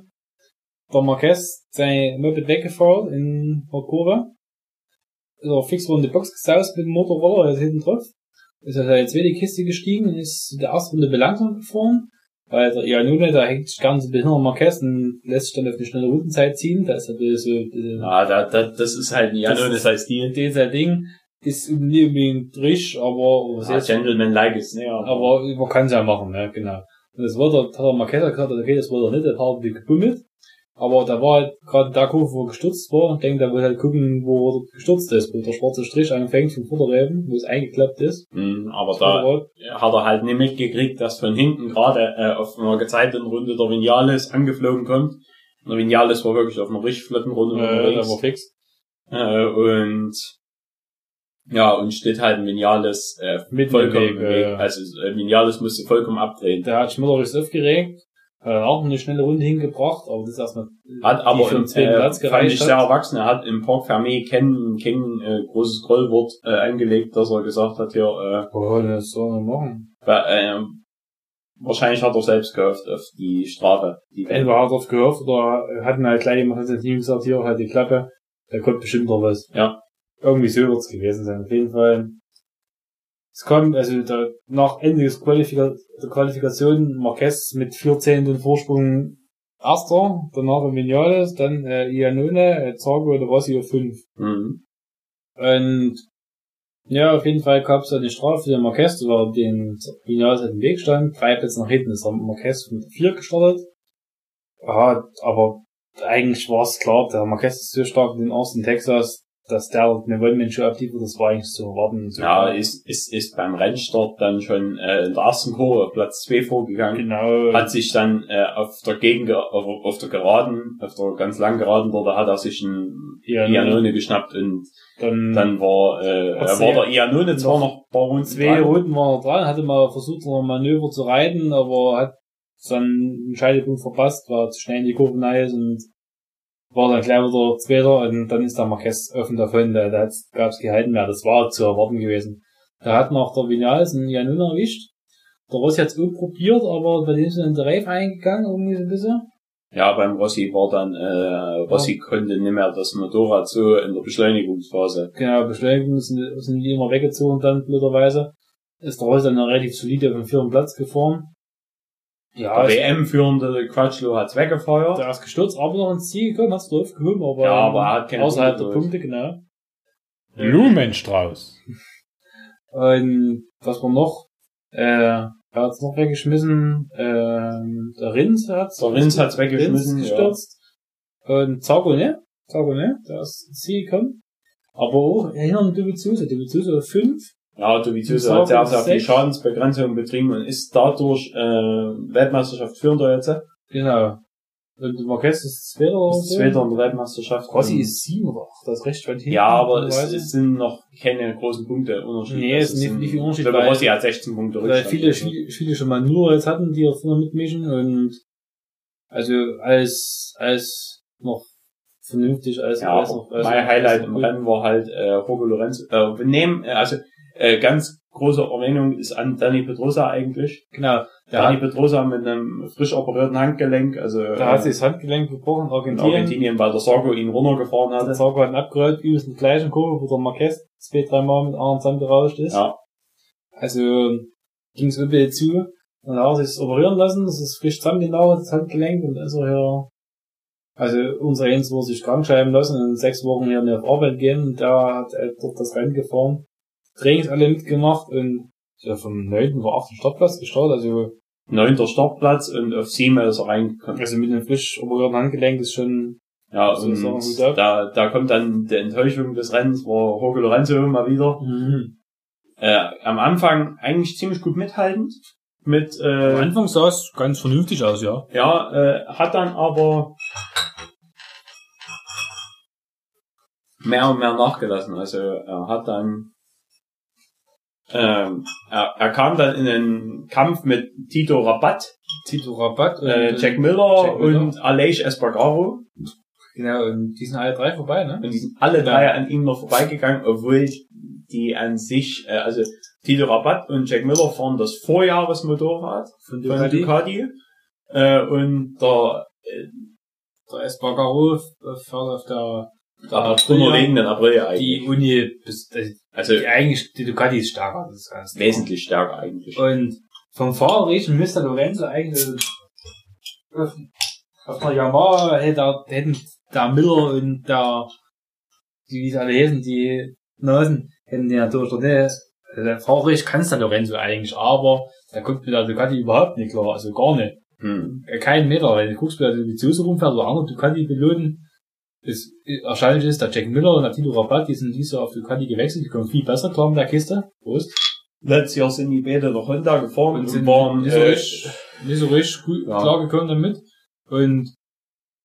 S2: der Marquez sein Moped weggefahren in der Kurve. Ist er fix in die Box gesaust mit dem Motorroller, er ist hinten drauf. Ist er in die zweite Kiste gestiegen und ist in der ersten Runde belangsamt gefahren. Weil der Iannone, da hängt sich ganz ein bisschen hinter Marquez und lässt sich dann auf eine schnelle Rundenzeit ziehen. Da ist ein bisschen so, ein bisschen
S1: Ja, da, da, das ist halt ein
S2: Das
S1: Janone
S2: ist-
S1: sein Stil.
S2: den sein Ding. Ist nicht unbedingt richtig, aber, was jetzt,
S1: Gentleman-like ist, ne?
S2: aber man kann es ja machen, ne, genau. Und das war der, hat der Marquez gesagt, okay, das er nicht, der hat halt gebummelt. Aber da war halt gerade der Kurve, wo er gestürzt war, und denkt, er will halt gucken, wo er gestürzt ist, wo der schwarze Strich anfängt vom Vorderreifen, wo es eingeklappt ist.
S1: Mhm, aber
S2: Das
S1: da
S2: Vorderrad.
S1: hat er halt nicht mitgekriegt, dass von hinten gerade äh, auf einer gezeiteten Runde der Vinales angeflogen kommt. Der Vinales war wirklich auf einer richtig flotten Runde
S2: Äh, da
S1: unterwegs.
S2: war fix.
S1: Äh, und ja, und steht halt ein Vinales äh,
S2: Mitten
S1: vollkommen
S2: im
S1: im
S2: Weg,
S1: Weg.
S2: äh.
S1: Also äh, Vinales musste vollkommen abdrehen.
S2: Der hat Schmillerich aufgeregt, hat dann auch eine schnelle Runde hingebracht, aber das ist erstmal,
S1: Hat aber
S2: für
S1: im
S2: den zweiten
S1: äh,
S2: Platz
S1: fand
S2: gereicht
S1: ich
S2: hat.
S1: sehr erwachsen. Er hat im Park Fermé kein, kein äh, großes Grollwort äh, angelegt, dass er gesagt hat, hier, äh,
S2: oh, das soll man machen.
S1: Weil, ähm, wahrscheinlich hat er selbst gehofft auf die Strafe. Die
S2: Entweder hat er gehört oder hatten halt gleich jemand Team gesagt, hier halt die Klappe, da kommt bestimmt noch was.
S1: Ja.
S2: Irgendwie so wird's gewesen sein. Auf jeden Fall. Es kommt, also da, nach Ende des Qualifika der Qualifikation Marquez mit vier Zehnteln Vorsprung Erster, danach Vinales, dann äh, Iannone, äh, Zargo und Rossi auf fünf.
S1: Mhm.
S2: Und ja, auf jeden Fall gab es eine Strafe für den Marquez, weil den Vinales hat im Weg stand. Drei Plätze nach hinten ist der Marquez mit vier gestartet. Ja, aber eigentlich war es klar, der Marquez ist so stark in den Austin Texas, dass der eine One-Man-Show abliefert, das war eigentlich zu erwarten. So
S1: Ja, ist, ist, ist beim Rennstart dann schon äh, in der ersten Kurve auf Platz 2 vorgegangen.
S2: genau.
S1: Hat sich dann äh, auf der Gegend, auf, auf der Geraden, auf der ganz langen Geraden da hat er sich einen
S2: ja,
S1: Iannone geschnappt und
S2: dann,
S1: dann war, äh, war der Iannone zwar noch ein paar Runden
S2: zwei. Runden war er dran, hatte mal versucht, noch ein Manöver zu reiten, aber hat dann einen Scheidepunkt verpasst, war zu schnell in die Kurve ist und war dann gleich wieder Zweiter und dann ist der Marquez offen davon, da, da gab es gehalten mehr, das war zu erwarten gewesen. Da hat noch der Vinales einen Januna erwischt. Der Rossi hat's auch probiert, aber bei dem ist er in der Reif eingegangen, irgendwie so ein bisschen.
S1: Ja, beim Rossi war dann, äh, Rossi konnte nicht mehr das Motorrad so in der Beschleunigungsphase.
S2: Genau, Beschleunigung sind, sind die immer weggezogen dann, blöderweise. Ist der Rossi dann relativ solide auf den vierten Platz gefahren. Ja,
S1: der WM-führende Quatschlo hat's weggefeuert.
S2: der ist gestürzt, aber noch ins Ziel gekommen, hat's drauf gehoben, aber,
S1: Ja, aber er hat keine
S2: außerhalb
S1: Punkte
S2: der. Punkte, genau.
S3: Blumenstrauß.
S2: Und was war noch? Äh, er hat's noch weggeschmissen, ähm, der Rins hat's.
S1: Der Rins hat's weggeschmissen,
S2: Rins
S1: ja.
S2: gestürzt. Und Zago, ne? Zago, ne? Der ist ins Ziel gekommen. Aber auch erinnern. Dovizioso auf 5.
S1: Ja, Dovizioso hat sehr, sehr viel. Schadensbegrenzung betrieben und ist dadurch äh, Weltmeisterschaft führender jetzt.
S2: Genau. Und Marquez ist Zweiter
S1: Ist. Zweiter in der Weltmeisterschaft.
S2: Rossi ist 7 oder 8. Das recht weit hinten.
S1: Ja, aber es, es sind noch keine großen Punkte Unterschied.
S2: Nee, es ist nicht-
S1: sind-
S2: nicht viel Unterschied,
S1: Ich glaube, Rossi hat 16 Punkte
S2: Weil viele, viele, viele schon mal nur jetzt hatten, die auch vorne mitmischen und also als, als noch vernünftig, als,
S1: Ja,
S2: als noch, als
S1: mein Highlight im Rennen war halt äh, Jorge Lorenzo. Äh, wir nehmen, äh, also äh, ganz große Erwähnung ist an Danny Pedrosa eigentlich.
S2: Genau, der
S1: Danny
S2: hat,
S1: Pedrosa mit einem frisch operierten Handgelenk, also
S2: der
S1: äh,
S2: hat sich das Handgelenk gebrochen in
S1: in
S2: Argentinien.
S1: Argentinien, weil der Sargo ihn runtergefahren
S2: Der
S1: hatte.
S2: Sarko hat ihn abgerollt, übelst in der gleichen Kurve, wo der Marquez zwei, drei Mal mit anderen zusammengerauscht ist.
S1: Ja,
S2: Also ging es übel zu. Und dann hat er sich das operieren lassen, das ist frisch zusammengenauert, das Handgelenk, und dann ist er hier, also unser Jens wurde sich krank schreiben lassen und in sechs Wochen hier nicht auf Arbeit gehen, und der hat äh, dort das Rennen gefahren. Trainings alle mitgemacht und ja, vom 9. war 8. Startplatz gestartet, also,
S1: neunter Startplatz und auf sieben ist er reingekommen.
S2: also mit einem frisch operierten Handgelenk ist schon,
S1: Ja,
S2: Also
S1: und da, da kommt dann die Enttäuschung des Rennens, war Jorge Lorenzo mal wieder. Äh, am Anfang eigentlich ziemlich gut mithaltend. Mit,
S2: am
S1: äh,
S2: Anfang sah es ganz vernünftig aus, ja.
S1: ja, äh, hat dann aber mehr und mehr nachgelassen. Also er hat dann ähm, er, er kam dann in einen Kampf mit Tito Rabat,
S2: Tito Rabatt und,
S1: äh, Jack Miller
S2: Jack Miller.
S1: und Aleix Espargaro.
S2: genau, und die sind alle drei vorbei, ne?
S1: Und die sind alle drei an ihm noch vorbeigegangen, obwohl die an sich, äh, also Tito Rabat und Jack Miller fahren das Vorjahresmotorrad
S2: Von
S1: von Ducati. Äh, und der, äh,
S2: Der Espargaro fährt auf der,
S1: der
S2: Aprilia,
S1: drunterliegenden Aprilia
S2: die
S1: eigentlich.
S2: Uni, bis- also
S1: Also
S2: die eigentlich, die Ducati ist stärker, das klar.
S1: wesentlich stärker eigentlich.
S2: Und vom Fahrerischen müsste Lorenzo eigentlich auf, auf einer Yamaha hätte, hätten der Miller und der, die, wie sie alle heißen, die Nasen, hätten die dort nicht, also der Fahrerisch kann's der Lorenzo eigentlich, aber der kommt mit der Ducati überhaupt nicht klar, also gar nicht.
S1: Hm.
S2: Keinen Meter, wenn du guckst, wer die Zuse rumfährt oder andere Ducati-Piloten, ist, erstaunlich ist, der Jack Miller und der Tito Rabat, die sind dieses Jahr auf Ducati gewechselt, die kommen viel besser klar mit der Kiste. Prost.
S1: Letztes Jahr sind die beide nach Honda gefahren
S2: Und
S1: und,
S2: sind
S1: waren,
S2: nicht so
S1: äh,
S2: richtig, nicht so richtig gut
S1: Ja.
S2: klar gekommen damit. Und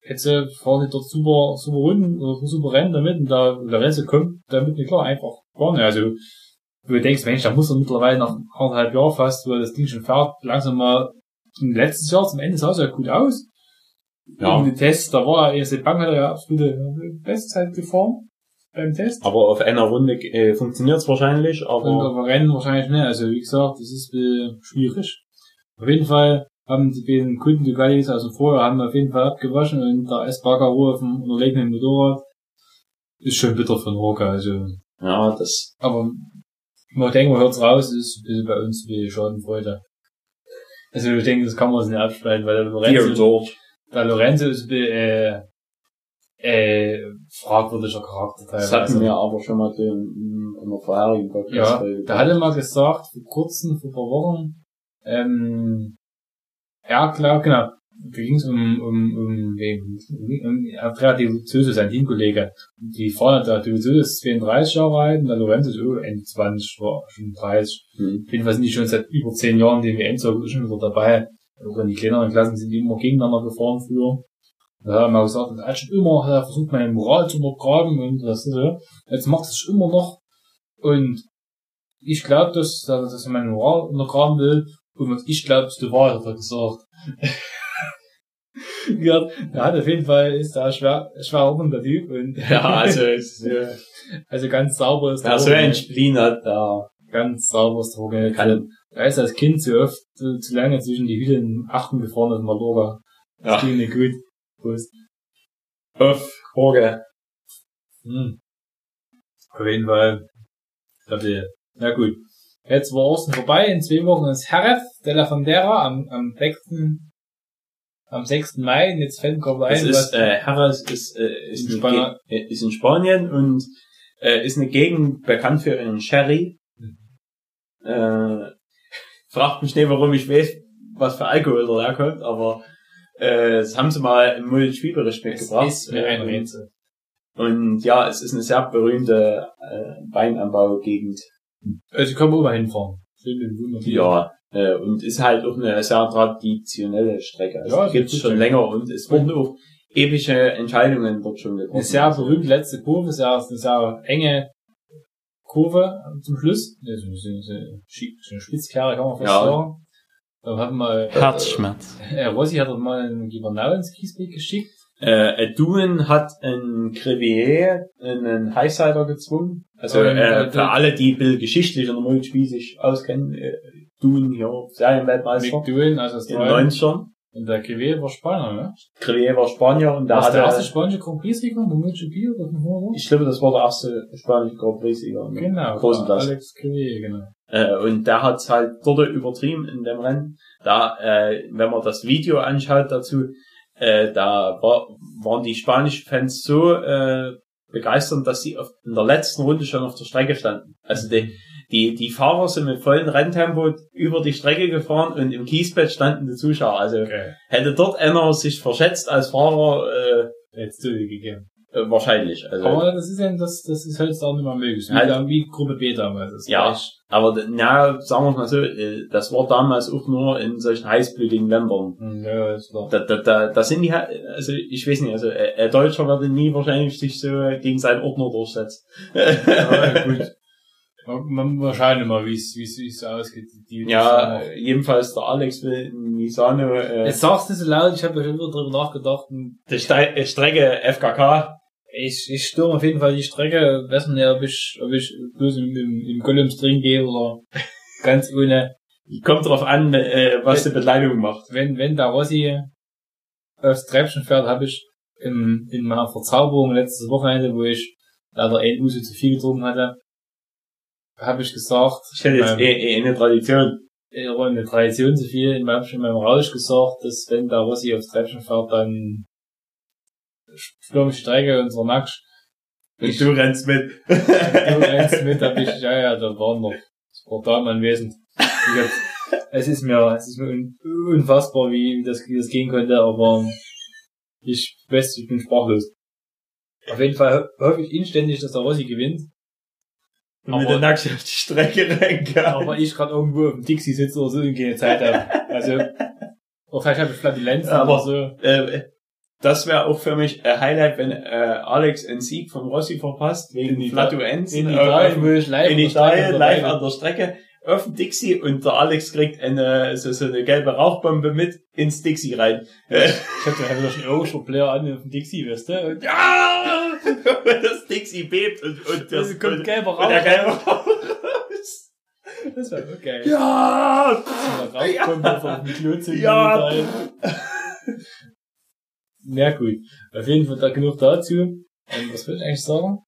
S2: jetzt äh, fahren die dort super, super Runden oder super Rennen damit und da, der Rest kommt damit nicht klar, einfach gar nicht. Also, wo du denkst, Mensch, da muss er mittlerweile nach anderthalb Jahren fast, wo das Ding schon fährt, langsam mal, letztes Jahr zum Ende sah es ja gut aus.
S1: Ja.
S2: In den Tests, da war er, erste Bank hat er ja absolute Bestzeit gefahren. Beim Test.
S1: aber auf einer Runde äh, funktioniert's wahrscheinlich,
S2: Und
S1: aber
S2: aber Rennen wahrscheinlich nicht. Also, wie gesagt, das ist äh, schwierig. Auf jeden Fall haben die beiden Kunden Ducatis also vorher haben auf jeden Fall abgewaschen und der Espargaro auf dem unterlegenen Motorrad ist schon bitter von Roca. Also,
S1: ja, das
S2: aber man denkt, man hört's raus, ist ein bisschen bei uns wie Schadenfreude. Also ich denke, das kann man sich nicht absprechen, weil der
S1: hier und dort.
S2: Der Lorenzo ist ein bisschen, äh, äh, fragwürdiger Charakter
S1: Das
S2: teilweise.
S1: hatten wir aber schon mal in, in der vorherigen
S2: Ja,
S1: Podcast.
S2: da hat er mal gesagt, vor kurzem, vor ein paar Wochen, ähm, ja, klar, genau, da ging es um, um, um, wen? um, um Andrea Dovizioso, sein Teamkollege. Die fahren, der Dovizioso ist 32 Jahre alt und der Lorenzo ist oh, Ende 20, war schon 30.
S1: Hm.
S2: Auf jeden Fall sind die schon seit über 10 Jahren den WM-Zirkel schon wieder dabei. In die kleineren Klassen sind immer gegeneinander gefahren früher. Da er mal gesagt, er hat schon immer hat er versucht, meine Moral zu untergraben und das ist so. Jetzt macht es immer noch. Und ich glaube, dass, dass er meine Moral untergraben will. Und ich glaube, ist die Wahrheit, hat er gesagt. (laughs) ja, er hat auf jeden Fall, ist da schwer, schwer der Typ. Und (laughs)
S1: Ja, also, (laughs) es, äh,
S2: also ganz sauber ist
S1: wer so ein Spleen hat, da
S2: ganz sauber ist der
S1: kann,
S2: da ist als Kind zu oft zu, zu lange zwischen die Hütten achten gefahren aus Mallorca. Das
S1: ja,
S2: ging nicht gut. Prost.
S1: auf, Jorge.
S2: Hm. Auf jeden Fall. Ich glaube, na gut. Jetzt war Osten vorbei, in zwei Wochen ist Jerez de la Frontera am, am 6. am 6. Mai, und jetzt fällt gerade
S1: Das
S2: ein,
S1: ist,
S2: was,
S1: äh, Harras ist, äh, ist,
S2: In Spanien.
S1: Ge- äh, ist in Spanien und äh, ist eine Gegend bekannt für ihren Sherry. Äh, fragt mich nicht, warum ich weiß, was für Alkohol da herkommt, aber äh, das haben sie mal im Multi-Spielbericht
S2: es
S1: mitgebracht.
S2: ist mir ein Rätsel.
S1: Und ja, es ist eine sehr berühmte äh, Weinanbaugegend.
S2: Also können wir mal hinfahren.
S1: Ja, äh, und ist halt auch eine sehr traditionelle Strecke. Also
S2: Ja,
S1: gibt es schon länger und es wurden auch ewige Entscheidungen dort schon getroffen.
S2: Eine sehr berühmte letzte Kurve, sehr, eine sehr enge Kurve zum Schluss. Ja, So, so, so, eine Spitzkehre kann man fast
S1: Ja.
S2: sagen. Da hat mal,
S3: Herzschmerz.
S2: äh, Rossi hat mal einen Gibernau ins Kiesbeck geschickt.
S1: Äh, Duen hat ein Crevier, einen Highsider gezwungen. Also
S2: Und,
S1: äh,
S2: äh,
S1: für alle, die ein bisschen geschichtlich in der Multispiel sich auskennen, äh, Duen hier, Serienweltmeister
S2: Mick Doohan, also
S1: in
S2: Australien.
S1: 90ern.
S2: Und der Kiwi war Spanier, ne?
S1: Crevier war Spanier und da
S2: das der erste spanische Grand Prix-Sieger, der MotoGP oder von
S1: ich glaube, das war der erste spanische Grand Prix-Sieger. im
S2: Genau,
S1: Großen Klasse.
S2: Alex Kiwi, genau.
S1: Äh, und der hat halt dort übertrieben in dem Rennen. Da, äh, wenn man das Video anschaut dazu, äh, da war, waren die spanischen Fans so äh, begeistert, dass sie auf, in der letzten Runde schon auf der Strecke standen. Also die, die, die Fahrer sind mit vollem Renntempo über die Strecke gefahren und im Kiesbett standen die Zuschauer. Also
S2: Okay.
S1: hätte dort einer sich verschätzt als Fahrer, äh,
S2: zu dir gegeben.
S1: äh, wahrscheinlich. Also,
S2: Aber das ist ja, das, das ist halt auch nicht mehr möglich. Wie,
S1: Halt-
S2: wie Gruppe B damals. Das
S1: Ja.
S2: echt-
S1: aber na, sagen wir mal so, äh, das war damals auch nur in solchen heißblütigen Ländern.
S2: Hm, Ja, ist klar.
S1: Da, da, da, da sind die also ich weiß nicht, also äh, ein Deutscher würde nie wahrscheinlich sich so gegen seinen Ordner durchsetzen.
S2: Ja, gut. (laughs) Man, man, wir schauen mal, wie es, ausgeht. Die,
S1: ja, jedenfalls der Alex will Misano äh,
S2: Jetzt sagst du so laut, ich habe ja schon wieder drüber nachgedacht.
S1: die Ste Strecke FKK.
S2: Ich, ich stürme auf jeden Fall die Strecke, wissen nicht, ob ich, ob ich bloß im, im, im Golems drin gehe oder (laughs) ganz ohne.
S1: Kommt drauf an, äh, was die Bekleidung macht.
S2: Wenn, wenn der Rossi aufs Treppchen fährt, habe ich in, in meiner Verzauberung letztes Wochenende, wo ich leider ein Uso zu viel getrunken hatte, habe ich gesagt,
S1: Ich hätte jetzt
S2: ähm,
S1: eh, eh eine Tradition.
S2: äh, eine Tradition zu viel, in meinem, in meinem Rausch gesagt, dass wenn der Rossi aufs Treppchen fährt, dann stürme ich die Strecke und so Max.
S1: Und du rennst mit.
S2: Du rennst mit, hab (laughs) ich, ja, ja, da waren noch, das war da anwesend. Ich hab, es ist mir, es ist mir un, unfassbar, wie, das, wie das gehen konnte, aber ich weiß, ich bin sprachlos. Auf jeden Fall ho- hoffe ich inständig, dass der Rossi gewinnt,
S1: Und mit
S2: Aber-
S1: der Nackt auf die Strecke rennen
S2: aber ich gerade irgendwo auf dem Dixie sitze oder so und keine Zeit habe. Also, oder vielleicht habe ich Flatulenzen
S1: Aber-
S2: oder so.
S1: äh, das wäre auch für mich ein Highlight, wenn äh, Alex einen Sieg von Rossi verpasst, wegen
S2: In
S1: Flatuenzen.
S2: In
S1: äh,
S2: Italien, wo ich live
S1: in Italien live an der Strecke auf dem Dixie und der Alex kriegt eine so, so eine gelbe Rauchbombe mit ins Dixie rein.
S2: Ich hab da schon Irrscher Player an auf dem Dixie, weißt du? Und
S1: ja! (laughs) das Dixie bebt und, und das
S2: es kommt
S1: und,
S2: gelber
S1: und der
S2: Rauch.
S1: gelbe Rauch.
S2: Das war okay.
S1: Ja!
S2: Rauskommt auf dem Klo
S1: Ja. (laughs)
S2: Na gut. Auf jeden Fall da genug dazu. Ähm, was will ich eigentlich sagen?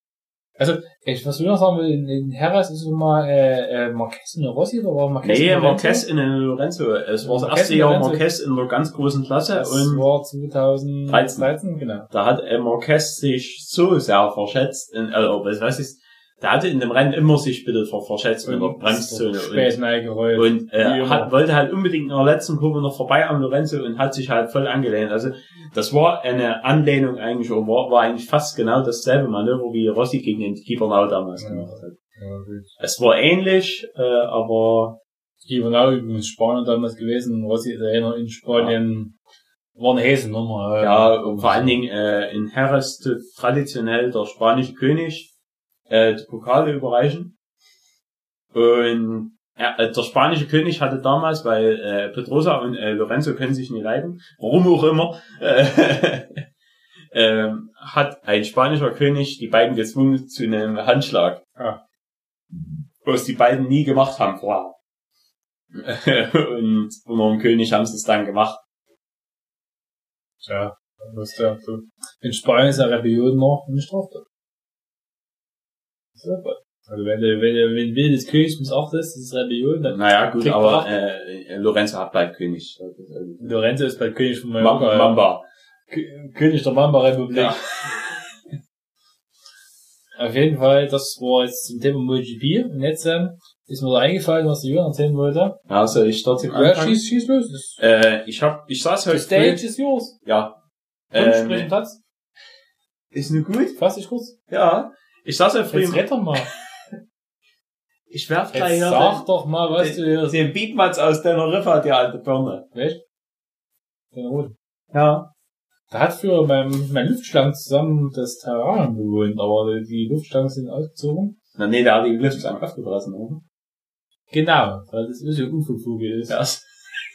S2: Also, ich, was will ich noch sagen, in, in Harris ist immer äh, äh, Marquez und Rossi oder war Marquez
S1: Nee,
S2: und
S1: Marquez in Lorenzo. Es war das
S2: Marquez
S1: erste
S2: in
S1: Jahr. Marquez in der ganz großen Klasse
S2: Das
S1: und
S2: war 2013, genau.
S1: da hat äh, Marquez sich so sehr verschätzt, in, also, was weiß ich, der hatte in dem Rennen immer sich bitte ver verschätzt in der Bremszone. Und
S2: Wie
S1: äh, hat, wollte halt unbedingt in der letzten Kurve noch vorbei am Lorenzo und hat sich halt voll angelehnt. Also das war eine Anlehnung eigentlich, oder war, war eigentlich fast genau dasselbe Manöver, wie Rossi gegen den Kibernau damals
S2: Ja.
S1: gemacht hat.
S2: Ja.
S1: Es war ähnlich, äh, aber
S2: Gibernau übrigens Spanien damals gewesen. Rossi ist einer in Spanien. War eine Häsennummer.
S1: ja, und vor allen Dingen äh, in Jerez traditionell der spanische König äh, die Pokale überreichen. Und ja, äh, der spanische König hatte damals, weil äh, Pedrosa und äh, Lorenzo können sich nicht leiden, warum auch immer, äh, (laughs) ähm, hat ein spanischer König die beiden gezwungen zu einem Handschlag.
S2: Ah.
S1: Was die beiden nie gemacht haben vorher. (laughs) und unter dem König haben sie es dann gemacht.
S2: Ja, was der so. In Spanien ist ja Rebellion noch eine Straftat. So, Also wenn du, wenn du, wenn Will des Königs missachtest, das ist Rebellion, dann
S1: Naja, gut, aber
S2: er.
S1: äh, Lorenzo hat bald König.
S2: Lorenzo ist bald König von Mallorca.
S1: Mamba.
S2: ja. König der Mamba-Republik.
S1: Ja. (laughs)
S2: Auf jeden Fall, das war jetzt zum Thema MotoGP. Und jetzt ähm, ist mir da eingefallen, was der Jürgen erzählen wollte.
S1: Soll ich trotzdem
S2: Ja, schieß, schieß los.
S1: Äh, ich hab, ich saß
S2: the
S1: heute
S2: stage
S1: früh,
S2: is yours.
S1: ja.
S2: Und
S1: Ähm,
S2: Platz.
S1: ist nur gut?
S2: Fass dich kurz.
S1: Ja. Ich saß heute früh,
S2: Jetzt
S1: im-
S2: rett doch mal. (laughs)
S1: ich werf
S2: Jetzt
S1: gleich
S2: sag doch mal, was du hier
S1: den, den Beatmatz aus deiner Riffe, die alte Birne.
S2: Weißt? Den Roten.
S1: Ja.
S2: Da hat früher mein, mein Luftschlangen zusammen das Terrain bewohnt, aber die Luftschlangen sind ausgezogen.
S1: Na nee, der hat die Luft am aufgeblasen, oder?
S2: Genau, weil das ist ja Unfugvogel ist.
S1: Ja.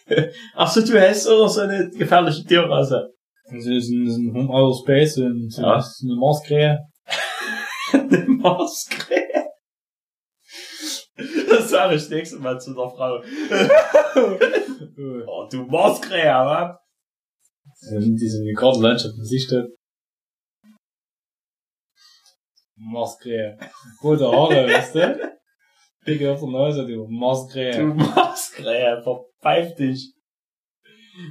S1: (laughs) Ach so, du hast oder so eine gefährliche Tierrasse.
S2: Das ist ein, ein Home Outer Space und so
S1: Ja.
S2: das ist eine Marskrähe.
S1: Eine Marskrähe. Das sage ich das nächste Mal zu der Frau. (laughs) Oh, du Marskrähe, wa?
S2: ähm, diese Gartenlandschaft in sich steht. Marskrähe. Rote Haare, (laughs) weißt du? Dicke auf der Nase, du
S1: Du
S2: Marskrähe.
S1: Marskrähe, verpfeif dich.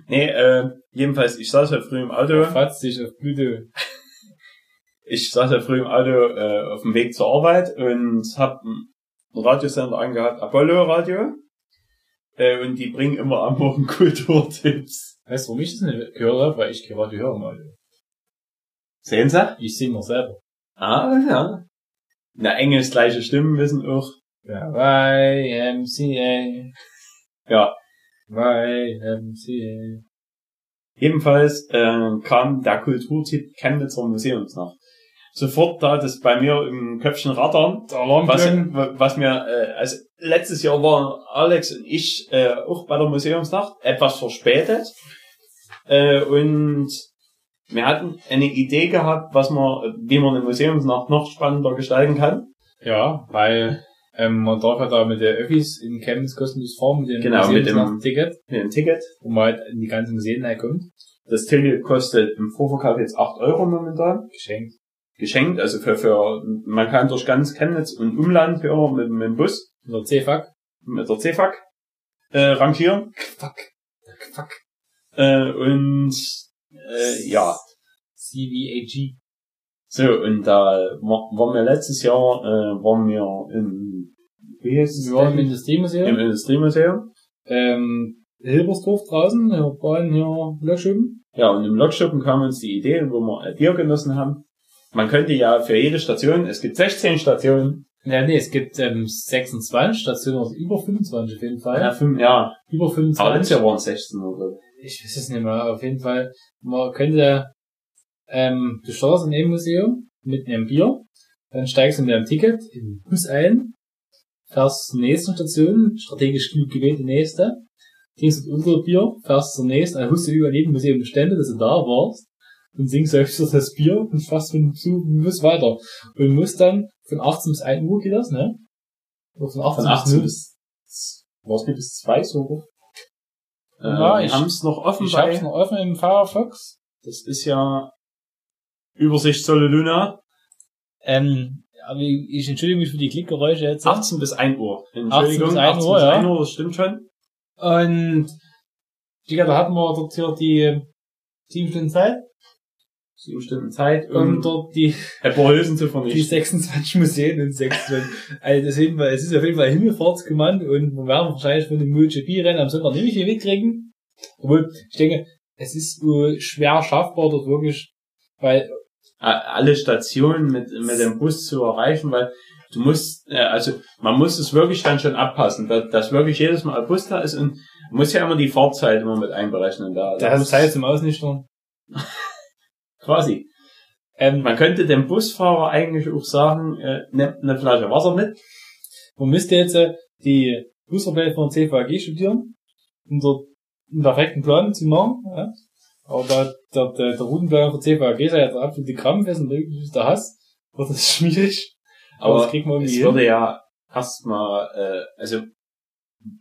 S1: Nee, äh, jedenfalls, ich saß ja früh im Auto.
S2: Fatz dich auf Pluto.
S1: Ich saß ja früh im Auto äh, auf dem Weg zur Arbeit und hab einen Radiosender angehabt, Apollo Radio. Äh, und die bringen immer am Morgen (laughs) Kulturtipps.
S2: Weißt du, warum ich das nicht gehört habe? Weil ich kein Radio höre mal.
S1: Sehen Sie?
S2: Ich singe noch selber.
S1: Ah, ja. Na, Englisch gleiche Stimmen wissen auch.
S2: Ja. YMCA.
S1: Ja.
S2: YMCA.
S1: Jedenfalls äh, kam der Kulturtipp Chemnitzer Museumsnacht. Sofort da das bei mir im Köpfchen rattern. Was, was mir, äh, also letztes Jahr waren Alex und ich äh, auch bei der Museumsnacht, etwas verspätet. Äh, und wir hatten eine Idee gehabt, was man, wie man eine Museumsnacht noch spannender gestalten kann.
S2: Ja, weil ähm, man darf ja da mit der Öffis in Chemnitz kostenlos fahren, mit dem
S1: Genau, mit dem-
S2: Ticket,
S1: Mit dem Ticket.
S2: wo man halt in die ganzen Museen reinkommt.
S1: Das Ticket kostet im Vorverkauf jetzt 8 Euro momentan.
S2: Geschenkt.
S1: Geschenkt, also für, für, man kann durch ganz Chemnitz und Umland hören mit, mit dem Bus,
S2: Und der C-Fuck.
S1: mit der CFAC, äh, rangieren.
S2: Fuck. Fuck.
S1: Äh, und, äh, ja.
S2: CVAG.
S1: So, und da wa- waren wir letztes Jahr, äh, waren wir im, wie heißt es?
S2: Wir waren im? Industriemuseum.
S1: Im Industriemuseum.
S2: ähm, Hilbersdorf draußen, hier waren hier Löschüben.
S1: Ja, und im Lokschuppen kam uns die Idee, wo wir ein Bier genossen haben. Man könnte ja für jede Station, es gibt 16 Stationen,
S2: Ja, nee, es gibt ähm, 26 Stationen, also über 25 auf jeden Fall.
S1: ja, fünf, ja,
S2: Über
S1: aber
S2: 25.
S1: letztes Jahr waren es 16 oder so.
S2: ich weiß es nicht mehr, auf jeden Fall, man könnte, ähm, du startest in einem Museum mit einem Bier, dann steigst du mit einem Ticket in den Bus ein, fährst zur nächsten Station, strategisch gut gewählt die nächste, trinkst unser Bier, fährst zur nächsten, dann hast du über jedem Museum Bestände, dass du da warst, und singst öfters das Bier und fährst mit dem Zug und musst weiter. Und musst dann von 18 bis 1 Uhr geht das, ne? Oder von 18,
S1: Von 18
S2: bis
S1: bis, war es nicht bis 2 so? Äh,
S2: Ja,
S1: wir
S2: ich-
S1: haben es noch offen
S2: Ich hab's
S1: bei,
S2: noch offen im Firefox.
S1: das ist ja Übersicht Soleluna,
S2: Ähm, aber ich entschuldige mich für die Klickgeräusche jetzt.
S1: 18 bis 1 Uhr. Entschuldigung,
S2: 18 bis 1 Uhr,
S1: bis
S2: ja.
S1: 1 Uhr, das stimmt schon.
S2: Und Digga, da hatten wir dort hier die 7 Stunden Zeit,
S1: 7 Stunden Zeit,
S2: um
S1: um
S2: dort die,
S1: Hülsen zu
S2: die
S1: vernichten.
S2: 26 Museen und 26. also das Fall- es ist auf jeden Fall ein Himmelfahrtskommando und wir werden wahrscheinlich von dem MotoGP-Rennen am Sonntag nicht viel mitkriegen. Obwohl, ich denke, es ist äh, schwer schaffbar dort wirklich, weil
S1: alle Stationen mit, mit dem Bus zu erreichen, weil du musst, äh, also man muss es wirklich dann schon abpassen, dass, dass wirklich jedes Mal ein Bus da ist und man muss ja immer die Fahrzeit immer mit einberechnen da.
S2: da hast du Zeit zum Ausnüchtern. (laughs)
S1: Quasi.
S2: Ähm,
S1: Man könnte dem Busfahrer eigentlich auch sagen, äh, nimm eine Flasche Wasser mit.
S2: Man müsste jetzt äh, die Busverbände von CVAG studieren, um dort einen perfekten Plan zu machen. Ja? Aber da der, der, der Routenplan von CVAG sei ja der absolute Krampf ist und der Hass, wird das (laughs) schwierig. Aber,
S1: Aber
S2: das kriegt man
S1: es
S2: irgendwie
S1: würde
S2: hin.
S1: ja erstmal, äh, also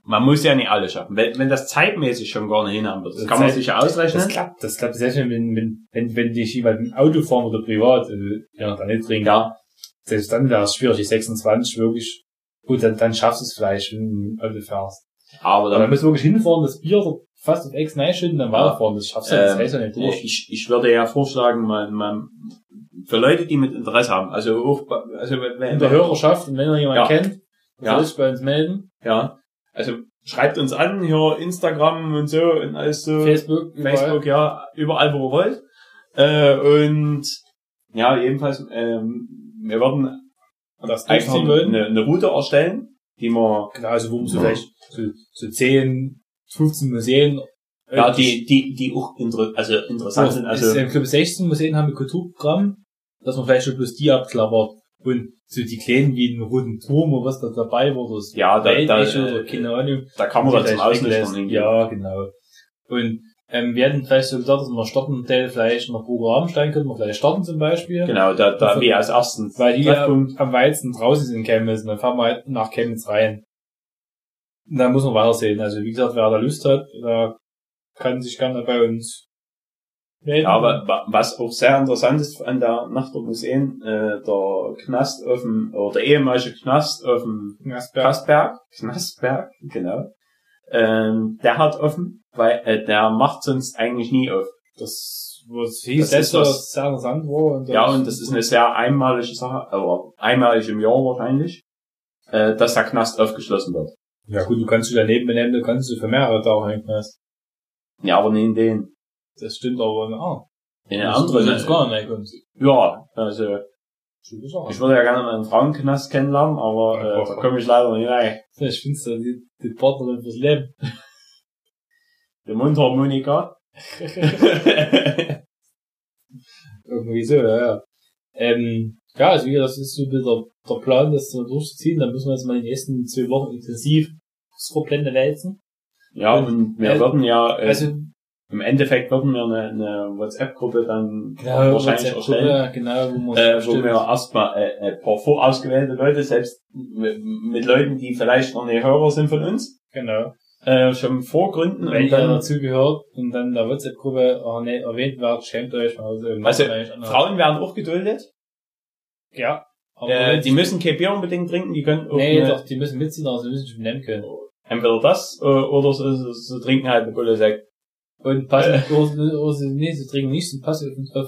S1: man muss ja nicht alles schaffen. Wenn, wenn das zeitmäßig schon gar nicht hinhaben wird, das
S2: Das
S1: kann man sich ja
S2: Das
S1: ausrechnen.
S2: klappt, das klappt selbst wenn, wenn, wenn, wenn, wenn dich jemand im Auto fahren oder privat, äh, ja, dann nicht trinken.
S1: Ja,
S2: selbst dann wäre es schwierig, die 26 wirklich, gut, dann, dann schaffst du es vielleicht, wenn du Auto fährst.
S1: Aber
S2: dann
S1: dann,
S2: musst du wirklich hinfahren, das Bier fast auf Ex schütten, dann weiterfahren, das schaffst du, das
S1: Ähm,
S2: ja nicht durch.
S1: ich, ich würde ja vorschlagen, man, man, für Leute, die mit Interesse haben, also auch, also wenn,
S2: In der Hörerschaft, und wenn ihr jemand
S1: Ja.
S2: kennt,
S1: Ja.
S2: soll sich bei uns melden.
S1: ja, also schreibt uns an, hier Instagram und so und alles so.
S2: Facebook, überall.
S1: Facebook, ja, überall, wo ihr wollt. Äh, und ja, jedenfalls, ähm, wir werden
S2: Das
S1: einfach eine, eine Route erstellen, die wir,
S2: Genau, also wo man so
S1: Ja.
S2: vielleicht so, so 10, 15 Museen.
S1: ja, die, die, die auch inter, also interessant sind.
S2: also, ich glaube 16 Museen haben ein Kulturprogramm, dass man vielleicht schon bloß die abklappert. Und so die kleinen wie einen roten Turm oder was da dabei war, das
S1: ja, da, da,
S2: oder
S1: äh,
S2: keine Ahnung.
S1: da kann man dann zum hingehen.
S2: Ja, genau. Und ähm, wir hätten vielleicht so gedacht, dass wir Startenmodell vielleicht noch Programm steigen könnten, wir vielleicht starten zum Beispiel.
S1: Genau, da, da
S2: Also-
S1: wie als ersten
S2: Weil die ja am weitesten draußen sind in Chemnitz, und dann fahren wir halt nach Chemnitz rein. Und dann muss man weitersehen. Also wie gesagt, wer da Lust hat, da kann sich gerne bei uns melden.
S1: Ja, aber wa- was auch sehr interessant ist an der Nacht der Museen, äh, der Knast auf dem, oder der ehemalige Knast auf dem
S2: Knastberg.
S1: Kastberg, Knastberg, genau, ähm, der hat offen, weil äh, der macht sonst eigentlich nie auf.
S2: Das, was hieß,
S1: Das
S2: das
S1: ist
S2: was sehr interessant war. Und
S1: Ja, und das ist eine sehr einmalige Sache, aber einmalig im Jahr wahrscheinlich, äh, dass der Knast aufgeschlossen wird.
S2: Ja gut, du kannst dich daneben benennen, du kannst du für mehrere Tage in den Knast.
S1: Ja, aber nicht in den.
S2: Das stimmt aber, ah.
S1: In den
S2: Das
S1: anderen.
S2: ist gar nicht kommst.
S1: Ja, also ich würde ja gerne mal einen Frauenknast kennenlernen, aber äh, da komme ich leider nicht rein.
S2: Ich finde so die, die Partnerin fürs Leben.
S1: Die Mundharmonika. (laughs)
S2: Irgendwie so, ja, ja. Ähm, ja, also wie gesagt, das ist so der, der Plan, das so durchzuziehen. Dann müssen wir jetzt mal die nächsten zwei Wochen intensiv das Verblende wälzen.
S1: ja, und wir
S2: Äh,
S1: würden ja, äh,
S2: Also,
S1: im Endeffekt würden wir eine, eine WhatsApp-Gruppe dann
S2: genau,
S1: wahrscheinlich erstellen.
S2: WhatsApp-Gruppe, genau, wo
S1: Äh, wo wir erstmal äh, ein paar vorausgewählte Leute, selbst mit, Leuten, die vielleicht noch nicht Hörer sind von uns,
S2: genau,
S1: äh, schon vorgründen
S2: wenn
S1: und
S2: ihr
S1: dann
S2: dazu gehört und dann der WhatsApp-Gruppe oh, nee, erwähnt wird, schämt euch. Also,
S1: Also,
S2: andere-
S1: Frauen werden auch geduldet.
S2: ja, aber
S1: Äh, die müssen kein Bier unbedingt trinken, die können auch
S2: nee, doch, die müssen mitziehen, aber sie müssen sich benennen können.
S1: entweder das äh, oder so, so, so trinken halt eine Bulle Sekt.
S2: Und passen, oder, oder sie, nee, sie trinken nicht, sie passen auf uns auf.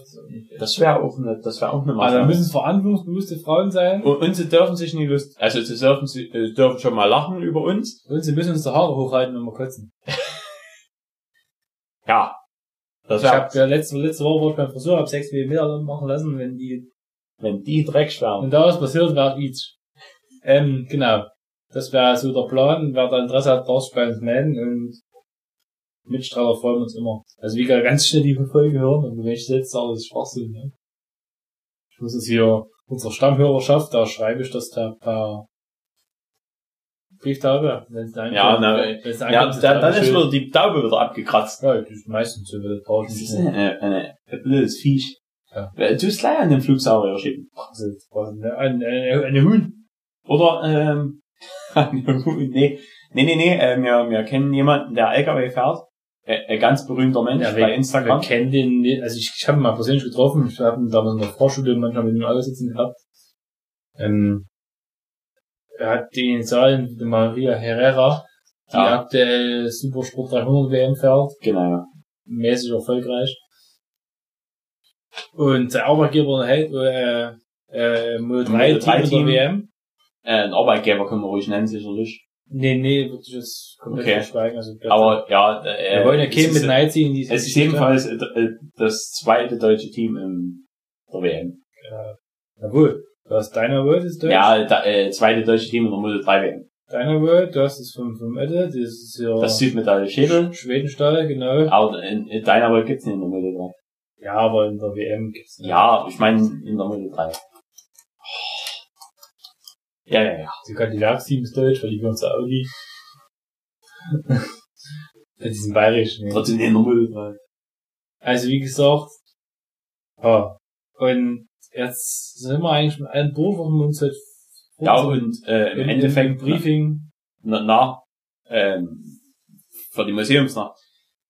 S1: Das wäre auch eine, das wäre auch eine
S2: Also,
S1: Maßnahme.
S2: müssen es verantwortungsbewusste Frauen sein.
S1: und, und sie dürfen sich nie lust, also sie dürfen, sie äh, dürfen schon mal lachen über uns.
S2: Und sie müssen uns die Haare hochhalten, wenn wir kotzen. (laughs)
S1: Ja. Das
S2: Ich habe ja letzte, letzte Woche war ich beim Friseur, hab sechs Millimeter machen lassen, wenn die,
S1: wenn die Dreck schwärmen.
S2: wenn da was passiert, wäre ich. Ähm, genau. Das wäre so der Plan. Wer da Interesse hat, darf sich bei uns melden und Mitstrahler freuen uns immer. Also wie gesagt, ganz schnell die Folge hören und wenn ich jetzt sage, das ist Schwachsinn, ne? Ich muss es hier unserer Stammhörerschaft, da schreibe ich das da per Brieftaube. Wenn es dann
S1: Ja,
S2: ankommt,
S1: na,
S2: es
S1: Ja,
S2: ankommt,
S1: da, dann ist wieder die Taube wieder abgekratzt.
S2: Ja, das ist meistens so, brauche ich
S1: Das ist
S2: mehr.
S1: eine, eine, ein blödes Viech.
S2: Ja.
S1: Du bist gleich an den Flugsaurier
S2: war eine, eine, eine, eine Huhn.
S1: Oder, ähm, (laughs) nee, nee, nee, nee, äh, wir, wir kennen jemanden, der LKW fährt. Ein ganz berühmter Mensch
S2: Ja,
S1: bei Instagram.
S2: kennen den, nicht. also ich, ich habe ihn mal persönlich getroffen, ich habe ihn damals in der Vorschule manchmal mit ihm alle sitzen gehabt. Ähm, er hat die Initialien der Maria Herrera, die
S1: Ja.
S2: aktuell Supersport 300 WM fährt,
S1: Genau.
S2: mäßig erfolgreich. Und der Arbeitgeber hält, äh, äh, Moto 3 Team WM.
S1: Äh, ein Arbeitgeber können wir ruhig nennen, sicherlich.
S2: Nee, nee, würde ich jetzt komplett
S1: Okay.
S2: verschweigen. Also,
S1: Aber, ja, äh,
S2: wir wollen ja
S1: ist-
S2: mit reinziehen in diese
S1: Es ist jedenfalls äh, äh, das zweite deutsche Team in der WM.
S2: Jawohl. Du hast deiner World ist Deutsch.
S1: Ja, da, äh, zweite deutsche Team in der Moto 3 WM.
S2: Deiner World, du hast es vom, vom Edde, das ist ja
S1: Das Südmetalle Schädel.
S2: Schwedenstall, genau.
S1: Aber in, in deiner Welt gibt's nicht in der Moto 3.
S2: Ja, aber in der WM gibt's nicht.
S1: Ja, ich meine in der Moto 3. Ja, ja, ja.
S2: Kann die Werksteams Deutsch, weil die zu Audi. (laughs) die sind bayerisch, ne?
S1: Trotzdem Moto 3.
S2: Also wie gesagt, ja. Und jetzt sind wir eigentlich mit durch, was wir uns halt
S1: Ja, und äh, im
S2: in,
S1: Endeffekt
S2: im Briefing.
S1: na, nach, ähm, für die Museumsnacht.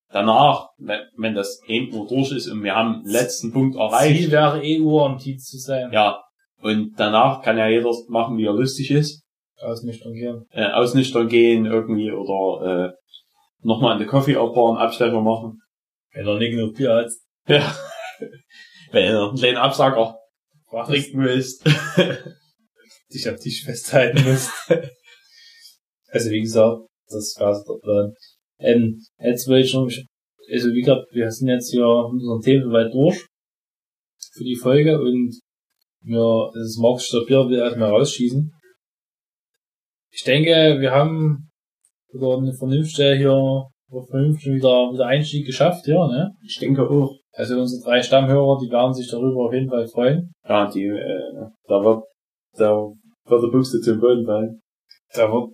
S1: Danach, wenn, wenn das eben nur durch ist und wir haben den letzten Punkt erreicht,
S2: Ziel wäre EU am Titel zu sein.
S1: ja, Und danach kann ja jeder machen, wie er lustig ist.
S2: Ausnüchtern gehen.
S1: Äh, ausnüchtern gehen irgendwie oder äh, nochmal an der Coffee-Bar einen Abstecher machen.
S2: Wenn er nicht genug Bier hat.
S1: Ja. (laughs) Wenn er einen kleinen Absacker
S2: Frag
S1: trinken willst. (laughs)
S2: dich am Tisch festhalten musst. (laughs) also wie gesagt, das war der Plan. Ähm, jetzt wollte ich noch, also wie gesagt, wir sind jetzt hier mit unseren Themen soweit durch für die Folge und wir, das Marx Bier will erstmal rausschießen. Ich denke, wir haben wieder eine vernünftige hier, vernünftig wieder, wieder Einstieg geschafft, ja, ne?
S1: Ich denke auch.
S2: Also unsere drei Stammhörer, die werden sich darüber auf jeden Fall freuen.
S1: Ja, die, äh, da wird, da wird der Buchse zum Boden fallen.
S2: Da wird,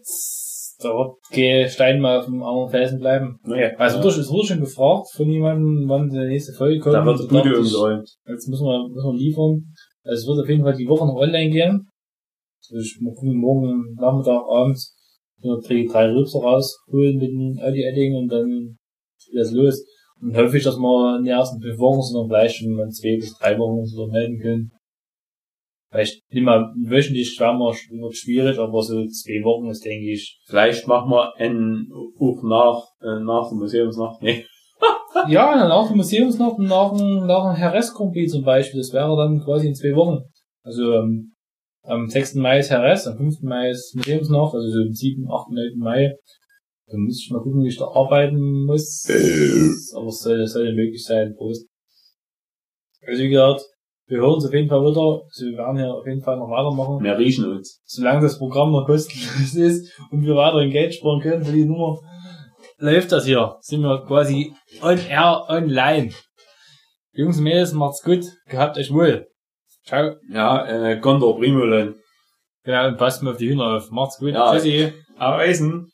S2: da wird kein Stein mal auf dem anderen Felsen bleiben.
S1: Naja,
S2: Also wurde, es wurde schon gefragt von jemandem, wann die nächste Folge kommt.
S1: da wird die Bude umgeräumt.
S2: Jetzt müssen wir, müssen wir liefern. Es wird auf jeden Fall die Woche noch online gehen. Also ich mal gucken, morgen Nachmittag, abends, drei, drei Rübser rausholen mit dem Audi Edding und dann geht das los. Und hoffe ich, dass wir in den ersten fünf Wochen, sondern vielleicht schon mal in zwei bis drei Wochen so melden können. Vielleicht nicht mal wöchentlich wäre wird schwierig, aber so zwei Wochen ist, denke ich.
S1: Vielleicht machen wir einen auch nach, äh, nach der Museumsnacht. Nee.
S2: Ja, dann nach dem Museumsnacht und nach dem, nach dem Herres-Compris zum Beispiel. Das wäre dann quasi in zwei Wochen. Also ähm, am 6. Mai ist Herres, am 5. Mai ist Museumsnacht, also so am 7., 8., 9. Mai. Dann muss ich mal gucken, wie ich da arbeiten muss. Aber es soll, es soll möglich sein. Prost. Also wie gesagt, wir hören uns auf jeden Fall wieder. Also wir werden hier auf jeden Fall noch weitermachen.
S1: Wir riechen uns.
S2: Solange das Programm noch kostenlos (laughs) ist und wir weiterhin Geld sparen können für die Nummer, läuft das hier. Sind wir quasi on air, online. Jungs und Mädels, macht's gut. Gehabt euch wohl. Ciao.
S1: Ja, äh, Gondor Primolen.
S2: Genau, und passt mal auf die Hühner auf. Macht's gut.
S1: Ja.
S2: Tschüssi.
S1: Auf Eisen.